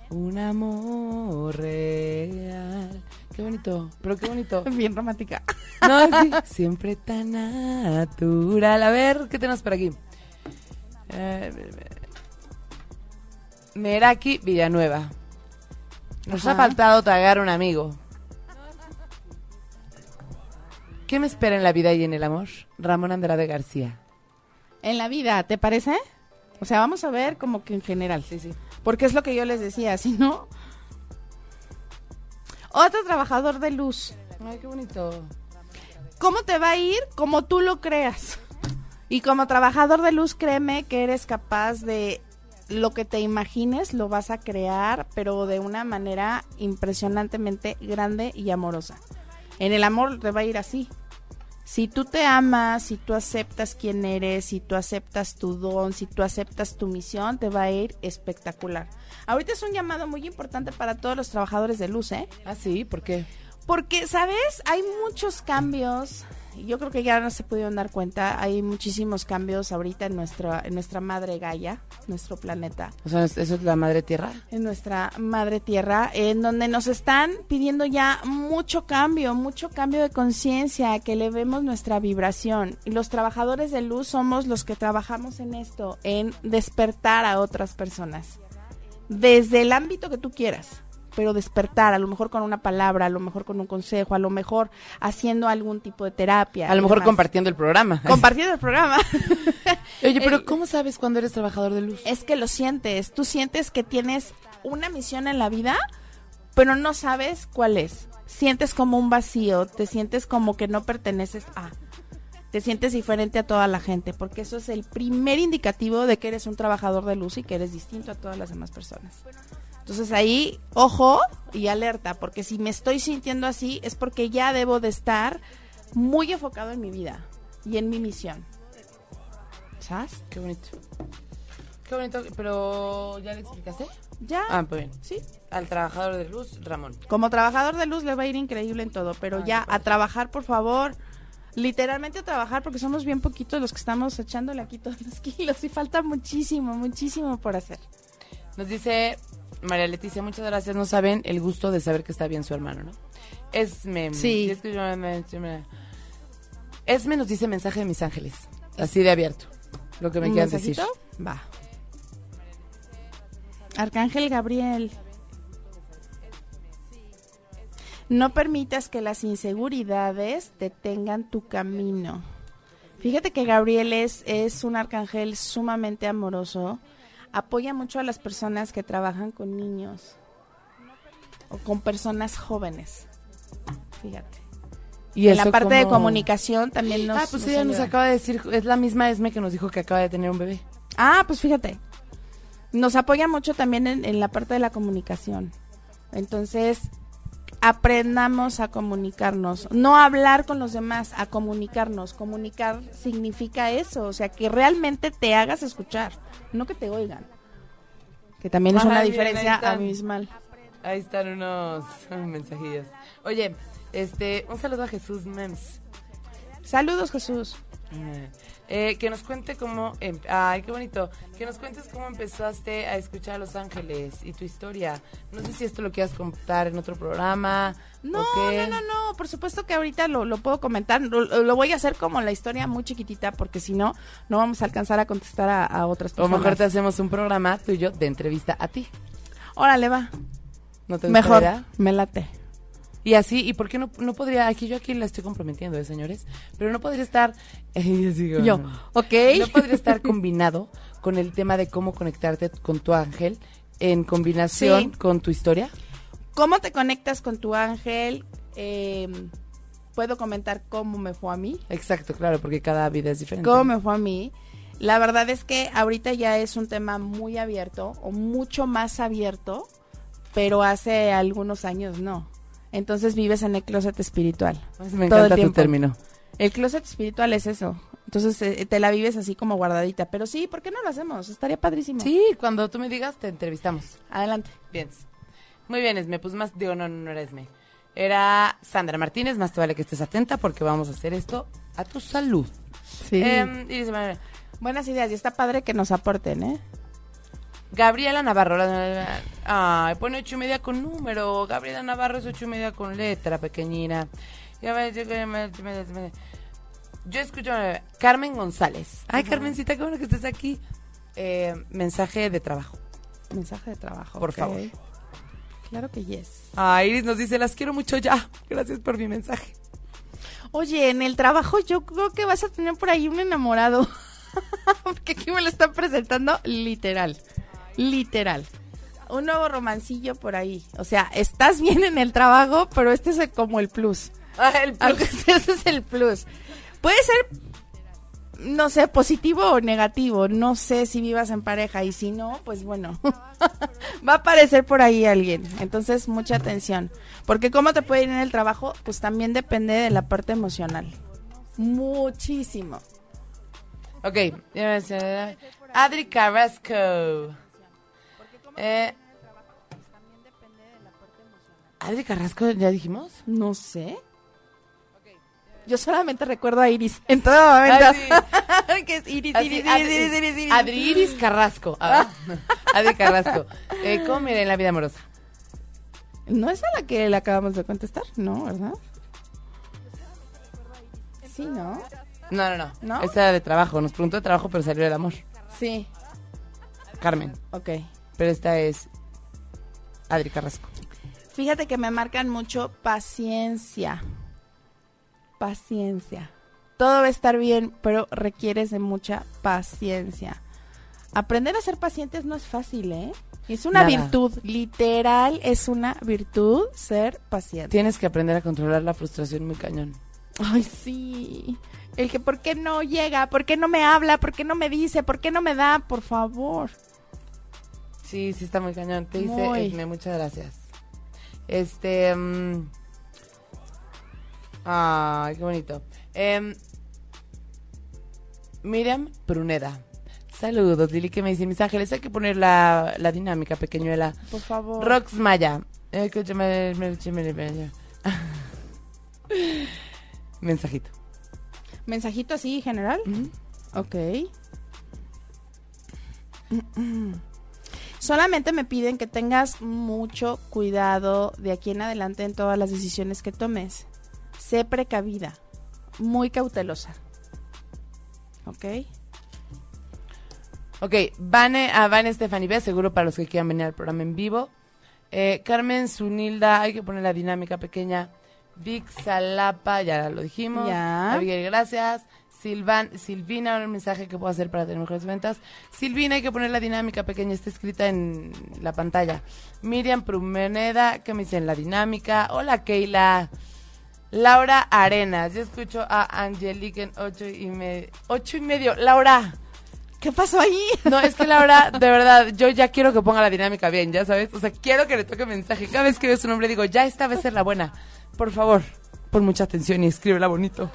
Un amor real. Qué bonito, pero qué bonito. Bien romántica. No, sí. Siempre tan natural. A ver, ¿qué tenemos por aquí? Eh, Meraki Villanueva. Nos ha faltado tragar un amigo. ¿Qué me espera en la vida y en el amor? Ramón Andrade García. En la vida, ¿te parece? O sea, vamos a ver como que en general. Sí, sí. Porque es lo que yo les decía, si no... Otro trabajador de luz. Ay, qué bonito. ¿Cómo te va a ir? Como tú lo creas. Y como trabajador de luz, créeme que eres capaz de lo que te imagines, lo vas a crear, pero de una manera impresionantemente grande y amorosa. En el amor te va a ir así. Si tú te amas, si tú aceptas quién eres, si tú aceptas tu don, si tú aceptas tu misión, te va a ir espectacular. Ahorita es un llamado muy importante para todos los trabajadores de luz, ¿eh? Ah, sí, ¿por qué? Porque, ¿sabes? Hay muchos cambios. Yo creo que ya no se pudieron dar cuenta. Hay muchísimos cambios ahorita en nuestra, en nuestra madre Gaia, nuestro planeta, O sea, ¿eso es la madre tierra? en nuestra madre Tierra, en donde nos están pidiendo ya mucho cambio, mucho cambio de conciencia, que elevemos nuestra vibración. Y los trabajadores de luz somos los que trabajamos en esto, en despertar a otras personas. Desde el ámbito que tú quieras pero despertar, a lo mejor con una palabra, a lo mejor con un consejo, a lo mejor haciendo algún tipo de terapia. A lo mejor demás. compartiendo el programa. Compartiendo el programa. Oye, pero Eh, ¿cómo sabes cuándo eres trabajador de luz? es que lo sientes, tú sientes que tienes una misión en la vida, pero no sabes cuál es. Sientes como un vacío, te sientes como que no perteneces a. Te sientes diferente a toda la gente, porque eso es el primer indicativo de que eres un trabajador de luz y que eres distinto a todas las demás personas. Entonces ahí, ojo y alerta, porque si me estoy sintiendo así es porque ya debo de estar muy enfocado en mi vida y en mi misión. ¿Sabes? Qué bonito. Qué bonito, pero ¿ya le explicaste? Ya. Ah, pues bien. sí. Al trabajador de luz, Ramón. Como trabajador de luz le va a ir increíble en todo, pero ya a trabajar, por favor. Literalmente a trabajar porque somos bien poquitos los que estamos echándole aquí todos los kilos y falta muchísimo, muchísimo por hacer. Nos dice María Leticia, muchas gracias. No saben el gusto de saber que está bien su hermano, ¿no? Esme. Sí. Esme nos dice mensaje de mis ángeles. Así de abierto. Lo que me ¿Un quieran decir. Va. Arcángel Gabriel. No permitas que las inseguridades detengan tu camino. Fíjate que Gabriel es, es un arcángel sumamente amoroso. Apoya mucho a las personas que trabajan con niños o con personas jóvenes. Fíjate. Y en la parte de comunicación también nos. ah, pues nos ella nos acaba de decir, es la misma Esme que nos dijo que acaba de tener un bebé. Ah, pues fíjate. Nos apoya mucho también en, en la parte de la comunicación. Entonces, aprendamos a comunicarnos. No hablar con los demás, a comunicarnos. Comunicar significa eso, o sea, que realmente te hagas escuchar, no que te oigan. que también es una diferencia ahí están. abismal. Ahí están unos mensajillos. Oye, este, un saludo a Jesús Mems. Saludos, Jesús. Eh, que nos cuente cómo, em- ay, qué bonito, que nos cuentes cómo empezaste a escuchar a Los Ángeles y tu historia. No sé si esto lo quieras contar en otro programa. No, o no, no, no, por supuesto que ahorita lo, lo puedo comentar, lo, lo voy a hacer como la historia muy chiquitita, porque si no, no vamos a alcanzar a contestar a, a otras O personas. mejor te hacemos un programa tuyo de entrevista a ti. Órale, va, ¿No te mejor, me late. Y así, ¿y por qué no, no podría, aquí yo aquí la estoy comprometiendo, ¿eh, señores? Pero no podría estar, yo digo, Yo, no. ok. No podría estar combinado con el tema de cómo conectarte con tu ángel en combinación Sí. con tu historia. ¿Cómo te conectas con tu ángel? Eh, Puedo comentar cómo me fue a mí. Exacto, claro, porque cada vida es diferente. ¿Cómo me fue a mí? La verdad es que ahorita ya es un tema muy abierto o mucho más abierto, pero hace algunos años no. Entonces vives en el closet espiritual. Me todo el encanta tu término. El closet espiritual es eso. Entonces eh, te la vives así como guardadita. Pero sí, ¿por qué no lo hacemos? Estaría padrísimo. Sí, cuando tú me digas, te entrevistamos. Adelante. Bien. Muy bien, Esme. Pues más, digo, no, no era Esme. Era Sandra Martínez. Más te vale que estés atenta porque vamos a hacer esto a tu salud. Sí. Em, y dice, Manuel, Buenas ideas y está padre que nos aporten, ¿eh? Gabriela Navarro. Ay, pone ocho y media con número. Gabriela Navarro es ocho y media con letra, pequeñina. Yo escucho a Carmen González. Ay, Carmencita, qué bueno que estés aquí. Eh, mensaje de trabajo. Mensaje de trabajo. Por favor. Claro que yes. Ah, Iris nos dice, las quiero mucho ya. Gracias por mi mensaje. Oye, en el trabajo yo creo que vas a tener por ahí un enamorado. Porque aquí me lo están presentando literal. Literal. Un nuevo romancillo por ahí. O sea, estás bien en el trabajo, pero este es el- como el plus. Ah, el Ese es el plus. Puede ser, no sé, positivo o negativo. No sé si vivas en pareja. Y si no, pues bueno, va a aparecer por ahí alguien. Entonces, mucha atención. Porque cómo te puede ir en el trabajo, pues también depende de la parte emocional. Muchísimo. Ok. Adri Carrasco. Eh, Adri Carrasco, ¿ya dijimos? No sé. Yo solamente recuerdo a Iris en todo momento. Adri, que es Iris, así, Iris, Adri, Iris, Iris, Iris. Adri Iris Carrasco. Ah, Adri Carrasco. Eh, ¿Cómo mira en la vida amorosa? ¿No es a la que le acabamos de contestar? No, ¿verdad? Sí, ¿no? No, no, no. ¿No? Esta era de trabajo. Nos preguntó de trabajo, pero salió el amor. Sí, Carmen. ok. Pero esta es Adri Carrasco. Fíjate que me marcan mucho paciencia. Paciencia. Todo va a estar bien, pero requieres de mucha paciencia. Aprender a ser pacientes no es fácil, ¿eh? Es una Nada. virtud, literal, es una virtud ser paciente. Tienes que aprender a controlar la frustración muy cañón. Ay, sí. El que, ¿por qué no llega? ¿Por qué no me habla? ¿Por qué no me dice? ¿Por qué no me da? Por favor. Sí, sí está muy cañón. Te dice Muy. Esme, muchas gracias. Este. mm, ay, qué bonito. Em, Miriam Pruneda. Saludos, Lili, que me dice mis ángeles. Hay que poner la, la dinámica, pequeñuela. Por favor. Rox Maya. Eh, Mensajito. Mensajito así, general. Ujú. Ok. Solamente me piden que tengas mucho cuidado de aquí en adelante en todas las decisiones que tomes. Sé precavida, muy cautelosa. ¿Ok? Ok, Vane, a Vane Stephanie B, seguro para los que quieran venir al programa en vivo. Eh, Carmen Zunilda, hay que poner la dinámica pequeña. Vic Salapa, ya lo dijimos. Ya. Abigail, gracias. Silvan, Silvina, un mensaje que puedo hacer para tener mejores ventas. Silvina, hay que poner la dinámica pequeña, está escrita en la pantalla. Miriam Prumeneda, que me dicen la dinámica. Hola, Keila. Laura Arenas, yo escucho a Angelique en ocho y medio. Ocho y medio. Laura. ¿Qué pasó ahí? No, es que Laura, de verdad, yo ya quiero que ponga la dinámica bien, ya sabes. O sea, quiero que le toque mensaje. Cada vez que veo su nombre digo, ya esta vez es la buena. Por favor, pon mucha atención y escríbela bonito.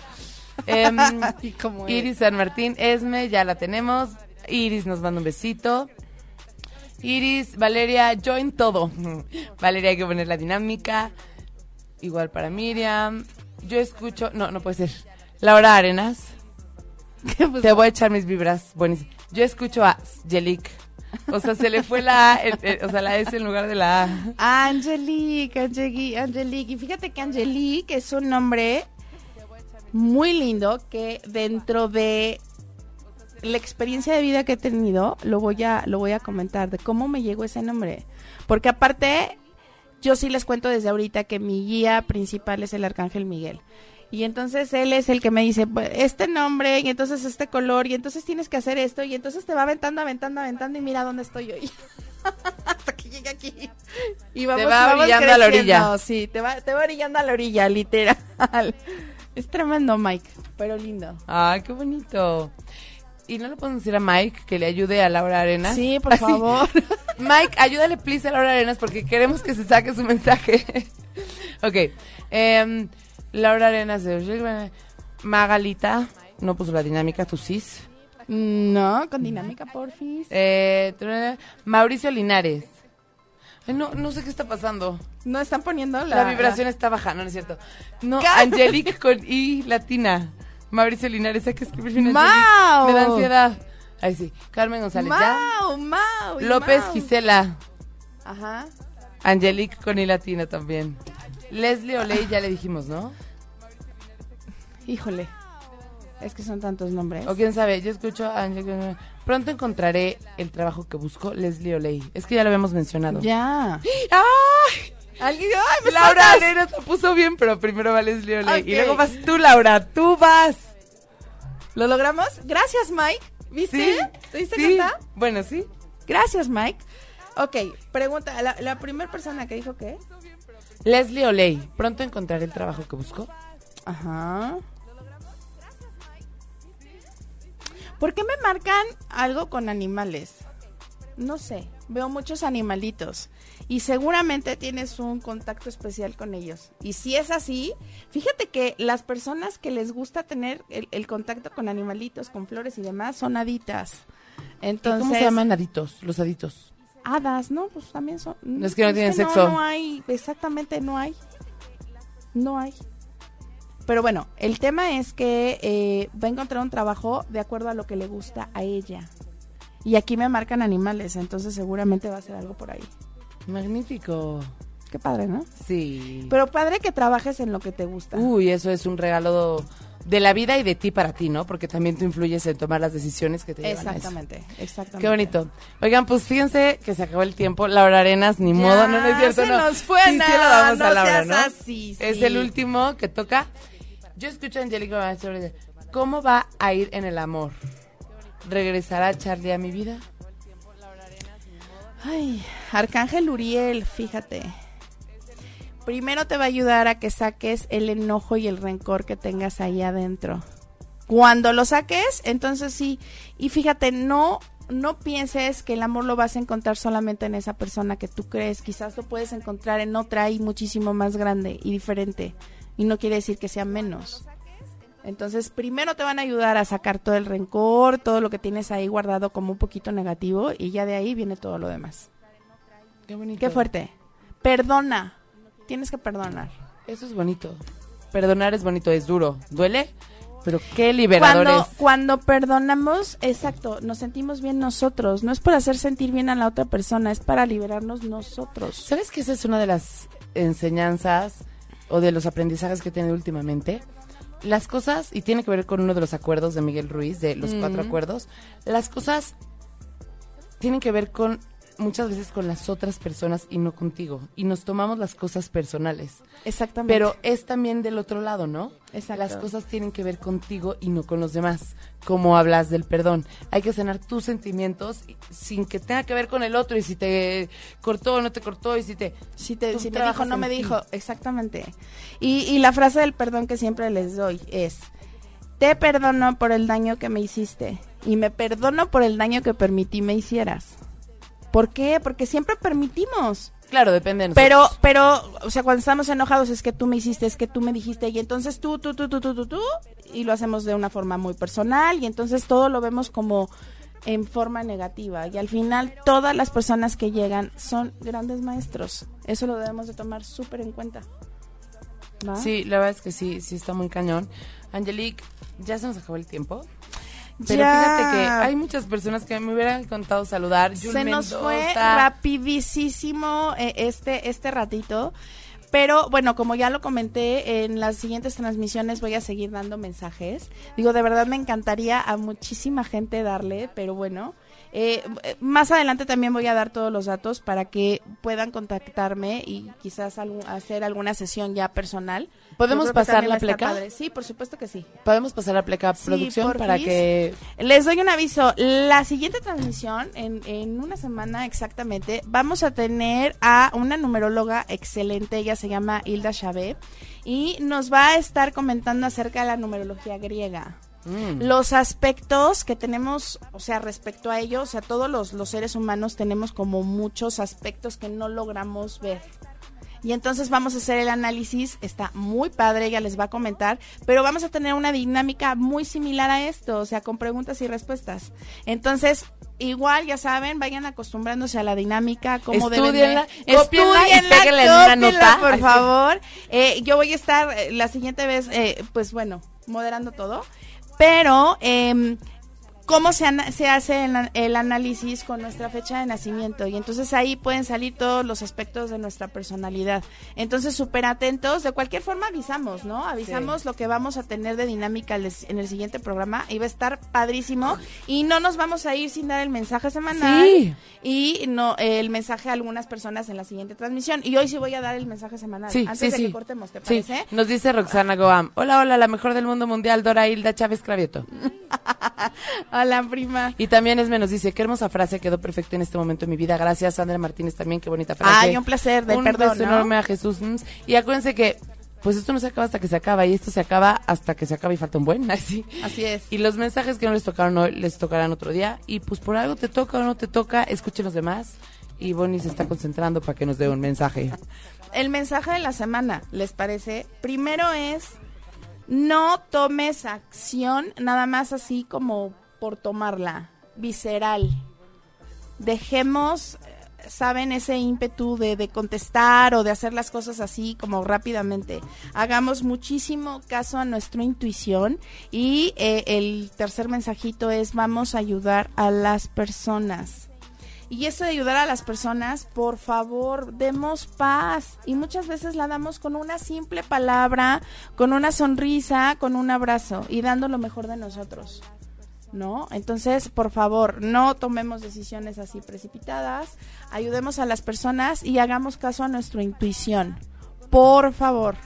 Em, Y como es. Iris San Martín, Esme, ya la tenemos. Iris nos manda un besito. Iris, Valeria, yo en todo. Valeria, hay que poner la dinámica. Igual para Miriam. Yo escucho. No, no puede ser. Laura Arenas. Te voy a echar mis vibras. Buenísimo. Yo escucho a Jelik. O sea, se le fue la A, el- el- o sea, la S en lugar de la A. Angelique, Angelique, Angelique. Y fíjate que Angelique es un nombre muy lindo que dentro de la experiencia de vida que he tenido, lo voy a, lo voy a comentar, de cómo me llegó ese nombre. Porque aparte, yo sí les cuento desde ahorita que mi guía principal es el Arcángel Miguel. Y entonces él es el que me dice, "Pues, este nombre, y entonces este color, y entonces tienes que hacer esto, y entonces te va aventando, aventando, aventando, y mira dónde estoy hoy. Hasta que llegue aquí. Y vamos, va vamos orillando a la orilla. Sí, te va, te va orillando a la orilla, literal. Es tremendo, Mike, pero lindo. Ay, qué bonito. ¿Y no le podemos decir a Mike que le ayude a Laura Arenas? Sí, por Así. favor. Mike, ayúdale please a Laura Arenas porque queremos que se saque su mensaje. ok. em, Laura Arenas de Magalita. No puso la dinámica, tú sí. No, con dinámica, porfis. Eh, Mauricio Linares. No, no sé qué está pasando. No están poniendo la, La, vibración está baja, no, no es cierto. No, Angelique con I latina. Mauricio Linares, hay que escribir. Me da ansiedad. Ahí sí. Carmen González, ¿ya? Mau, Mau. López Mau. Gisela. Ajá. Angelique con I latina también. Leslie Oley, ya le dijimos, ¿no? Híjole. Es que son tantos nombres. O quién sabe, yo escucho a Angelique. Pronto encontraré el trabajo que busco, Leslie Oley. Es que ya lo habíamos mencionado. Ya. ¡Ay! Alguien, ay, me Laura. Arenas lo puso bien, pero primero va Leslie Oley. Y luego vas tú, Laura. Tú vas. ¿Lo logramos? Gracias, Mike. ¿Viste? Sí. ¿Te diste sí. cuenta? Bueno, sí. Gracias, Mike. Ok, pregunta, la, la primera persona que dijo qué? Leslie Oley. Pronto encontraré el trabajo que busco. Ajá. ¿Por qué me marcan algo con animales? No sé, veo muchos animalitos y seguramente tienes un contacto especial con ellos. Y si es así, fíjate que las personas que les gusta tener el, el contacto con animalitos, con flores y demás, son haditas. Entonces, ¿Cómo se llaman aditos? Los aditos. Hadas, ¿no? Pues también son. Es que no tienen sexo. No, hay, exactamente, no hay. No hay. Pero bueno, el tema es que eh, va a encontrar un trabajo de acuerdo a lo que le gusta a ella. Y aquí me marcan animales, entonces seguramente va a ser algo por ahí. Magnífico. Qué padre, ¿no? Sí. Pero padre que trabajes en lo que te gusta. Uy, eso es un regalo de la vida y de ti para ti, ¿no? Porque también tú influyes en tomar las decisiones que te llevan a eso. exactamente, exactamente. Qué bonito. Oigan, pues fíjense que se acabó el tiempo. Laura Arenas, ni Ya, modo, no, no es cierto, se no. nos fue, sí, sí, lo damos no a Laura, seas ¿no? así, Es sí. el último que toca. Yo escucho a Angélica ¿cómo va a ir en el amor? ¿Regresará Charlie a mi vida? Ay, Arcángel Uriel, fíjate. Primero te va a ayudar a que saques el enojo y el rencor que tengas ahí adentro. Cuando lo saques, entonces sí. Y fíjate, no, no pienses que el amor lo vas a encontrar solamente en esa persona que tú crees. Quizás lo puedes encontrar en otra y muchísimo más grande y diferente. Y no quiere decir que sea menos. Entonces, primero te van a ayudar a sacar todo el rencor, todo lo que tienes ahí guardado como un poquito negativo, y ya de ahí viene todo lo demás. Qué bonito. Qué fuerte. Perdona. Tienes que perdonar. Eso es bonito. Perdonar es bonito, es duro. ¿Duele? Pero qué liberador Cuando, es. cuando perdonamos, exacto, nos sentimos bien nosotros. No es por hacer sentir bien a la otra persona, es para liberarnos nosotros. ¿Sabes que esa es una de las enseñanzas o de los aprendizajes que he tenido últimamente? Las cosas, y tiene que ver con uno de los acuerdos de Miguel Ruiz, de los cuatro acuerdos, las cosas tienen que ver con muchas veces con las otras personas y no contigo. Y nos tomamos las cosas personales. Exactamente. Pero es también del otro lado, ¿no? Exacto. Las cosas tienen que ver contigo y no con los demás. Como hablas del perdón. Hay que sanar tus sentimientos sin que tenga que ver con el otro. Y si te cortó o no te cortó. Y si te. Si, te, si me dijo, no me ti. dijo, exactamente. Y, y la frase del perdón que siempre les doy es, te perdono por el daño que me hiciste y me perdono por el daño que permití me hicieras. ¿Por qué? Porque siempre permitimos. Claro, depende de Pero, nosotros. pero, o sea, cuando estamos enojados es que tú me hiciste, es que tú me dijiste, y entonces tú, tú, tú, tú, tú, tú, tú, y lo hacemos de una forma muy personal, y entonces todo lo vemos como en forma negativa y al final todas las personas que llegan son grandes maestros. Eso lo debemos de tomar súper en cuenta. ¿Va? Sí, la verdad es que sí, sí está muy cañón. Angelique, ya se nos acabó el tiempo. Pero Ya. fíjate que hay muchas personas que me hubieran contado saludar. Se nos fue rapidísimo eh, este, este ratito. Pero bueno, como ya lo comenté, en las siguientes transmisiones voy a seguir dando mensajes. Digo, de verdad me encantaría a muchísima gente darle, pero bueno. Eh, más adelante también voy a dar todos los datos para que puedan contactarme y quizás algún- hacer alguna sesión ya personal. ¿Podemos pasar la pleca? Sí, por supuesto que sí. Podemos pasar a pleca Sí, producción para que Les doy un aviso. La siguiente transmisión, en, en una semana exactamente, vamos a tener a una numeróloga excelente. Ella se llama Hilda Chávez y nos va a estar comentando acerca de la numerología griega. Mm. Los aspectos que tenemos, o sea, respecto a ello, o sea, todos los, los seres humanos tenemos como muchos aspectos que no logramos ver. Y entonces vamos a hacer el análisis, está muy padre, ella les va a comentar, pero vamos a tener una dinámica muy similar a esto, o sea, con preguntas y respuestas. Entonces, igual, ya saben, vayan acostumbrándose a la dinámica, cómo deben Estudienla, cópienla y Estudienla, en una cópienla, nota. por favor. Eh, yo voy a estar eh, la siguiente vez, eh, pues bueno, moderando todo, pero... em, cómo se, ana- se hace el, el análisis con nuestra fecha de nacimiento y entonces ahí pueden salir todos los aspectos de nuestra personalidad. Entonces súper atentos, de cualquier forma avisamos, ¿no? Avisamos lo que vamos a tener de dinámica en el siguiente programa y va a estar padrísimo y no nos vamos a ir sin dar el mensaje semanal Sí. y no el mensaje a algunas personas en la siguiente transmisión y hoy sí voy a dar el mensaje semanal Sí, antes de que cortemos, ¿te Sí, parece? nos dice Roxana Goam. Hola, hola, la mejor del mundo mundial, Dora Hilda Chávez Cravioto. Hola, prima. Y también Esme nos dice, qué hermosa frase, quedó perfecta en este momento de mi vida. Gracias, Sandra Martínez también, qué bonita frase. Ay, un placer, del un perdón, beso ¿no? enorme a Jesús. mm. Y acuérdense que, pues esto no se acaba hasta que se acaba, y esto se acaba hasta que se acaba y falta un buen, así. Así es. Y los mensajes que no les tocaron hoy, les tocarán otro día. Y pues por algo te toca o no te toca, escuchen los demás. Y Bonnie se está concentrando para que nos dé un mensaje. El mensaje de la semana, ¿les parece? Primero es, no tomes acción nada más así como por tomarla, visceral. Dejemos, eh, saben, ese ímpetu de, de contestar o de hacer las cosas así como rápidamente. Hagamos muchísimo caso a nuestra intuición y eh, el tercer mensajito es, vamos a ayudar a las personas. Y eso de ayudar a las personas, por favor, demos paz. Y muchas veces la damos con una simple palabra, con una sonrisa, con un abrazo y dando lo mejor de nosotros. ¿No? Entonces, por favor, no tomemos decisiones así precipitadas. Ayudemos a las personas y hagamos caso a nuestra intuición. Por favor.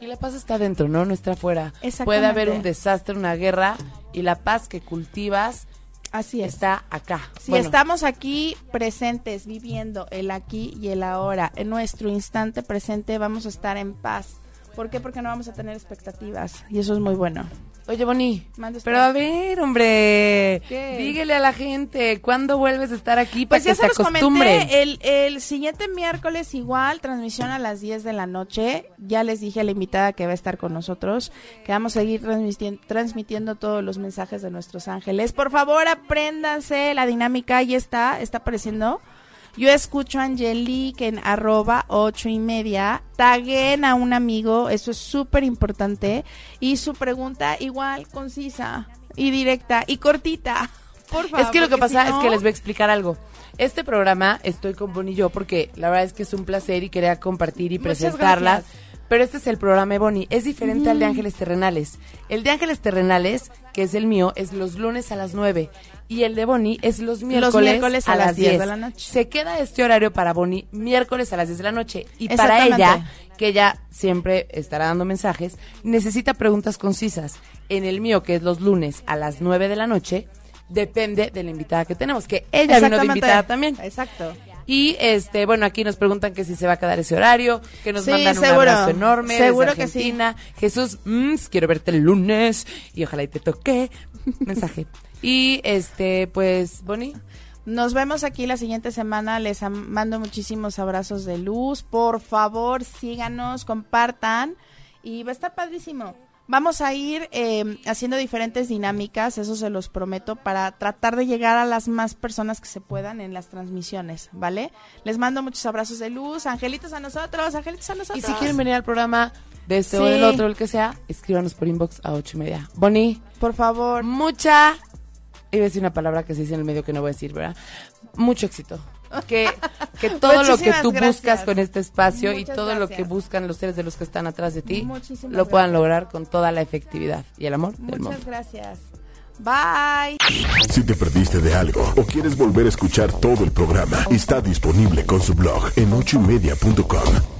Y la paz está dentro, ¿no? No está afuera. Puede haber un desastre, una guerra, y la paz que cultivas Así es. está acá. Si Bueno, estamos aquí presentes, viviendo el aquí y el ahora, en nuestro instante presente, vamos a estar en paz. ¿Por qué? Porque no vamos a tener expectativas. Y eso es muy bueno. Oye, Boni, pero a ver, hombre, ¿Qué? dígale a la gente, ¿cuándo vuelves a estar aquí para Pues ya que se se los acostumbre? comenté, el, el siguiente miércoles igual, transmisión a las 10 de la noche. Ya les dije a la invitada que va a estar con nosotros, que vamos a seguir transmitiendo, transmitiendo todos los mensajes de nuestros ángeles. Por favor, apréndanse la dinámica, ahí está, está apareciendo. Yo escucho a Angelique en arroba ocho y media. Taguen a un amigo, eso es súper importante. Y su pregunta igual, concisa y directa y cortita. Por favor. Es que lo que pasa si es que les voy a explicar algo. Este programa estoy con Bonnie y yo porque la verdad es que es un placer y quería compartir y Muchas presentarlas. gracias. Pero este es el programa de Bonnie. Es diferente al de Ángeles Terrenales. El de Ángeles Terrenales, que es el mío, es los lunes a las 9. Y el de Bonnie es los miércoles, miércoles a las 10 de la noche. Se queda este horario para Bonnie miércoles a las 10 de la noche. Y para ella, que ella siempre estará dando mensajes, necesita preguntas concisas. En el mío, que es los lunes a las 9 de la noche, depende de la invitada que tenemos, que ella vino de invitada también. Exacto. Y este, bueno, aquí nos preguntan que si se va a quedar ese horario, que nos Sí, mandan un seguro. abrazo enorme Seguro desde que sí. Argentina. Jesús, mm, quiero verte el lunes y ojalá y te toque. Mensaje. Y este, pues, Bonnie, Nos vemos aquí la siguiente semana. Les mando muchísimos abrazos de luz. Por favor, síganos, compartan. Y va a estar padrísimo. Vamos a ir eh, haciendo diferentes dinámicas, eso se los prometo, para tratar de llegar a las más personas que se puedan en las transmisiones, ¿vale? Les mando muchos abrazos de luz, angelitos a nosotros, angelitos a nosotros. Y si quieren venir al programa de este o del otro, el que sea, escríbanos por inbox a ocho y media. Bonnie, Por favor. mucha, iba a decir una palabra que se dice en el medio que no voy a decir, ¿verdad? Mucho éxito. Que, que todo lo que tú gracias. buscas con este espacio y Muchas todo lo que buscan los seres de los que están atrás de ti, Muchísimas lo puedan gracias. lograr con toda la efectividad y el amor del mundo. Muchas gracias. Bye. Si te perdiste de algo o quieres volver a escuchar todo el programa, está disponible con su blog en ochoymedia.com.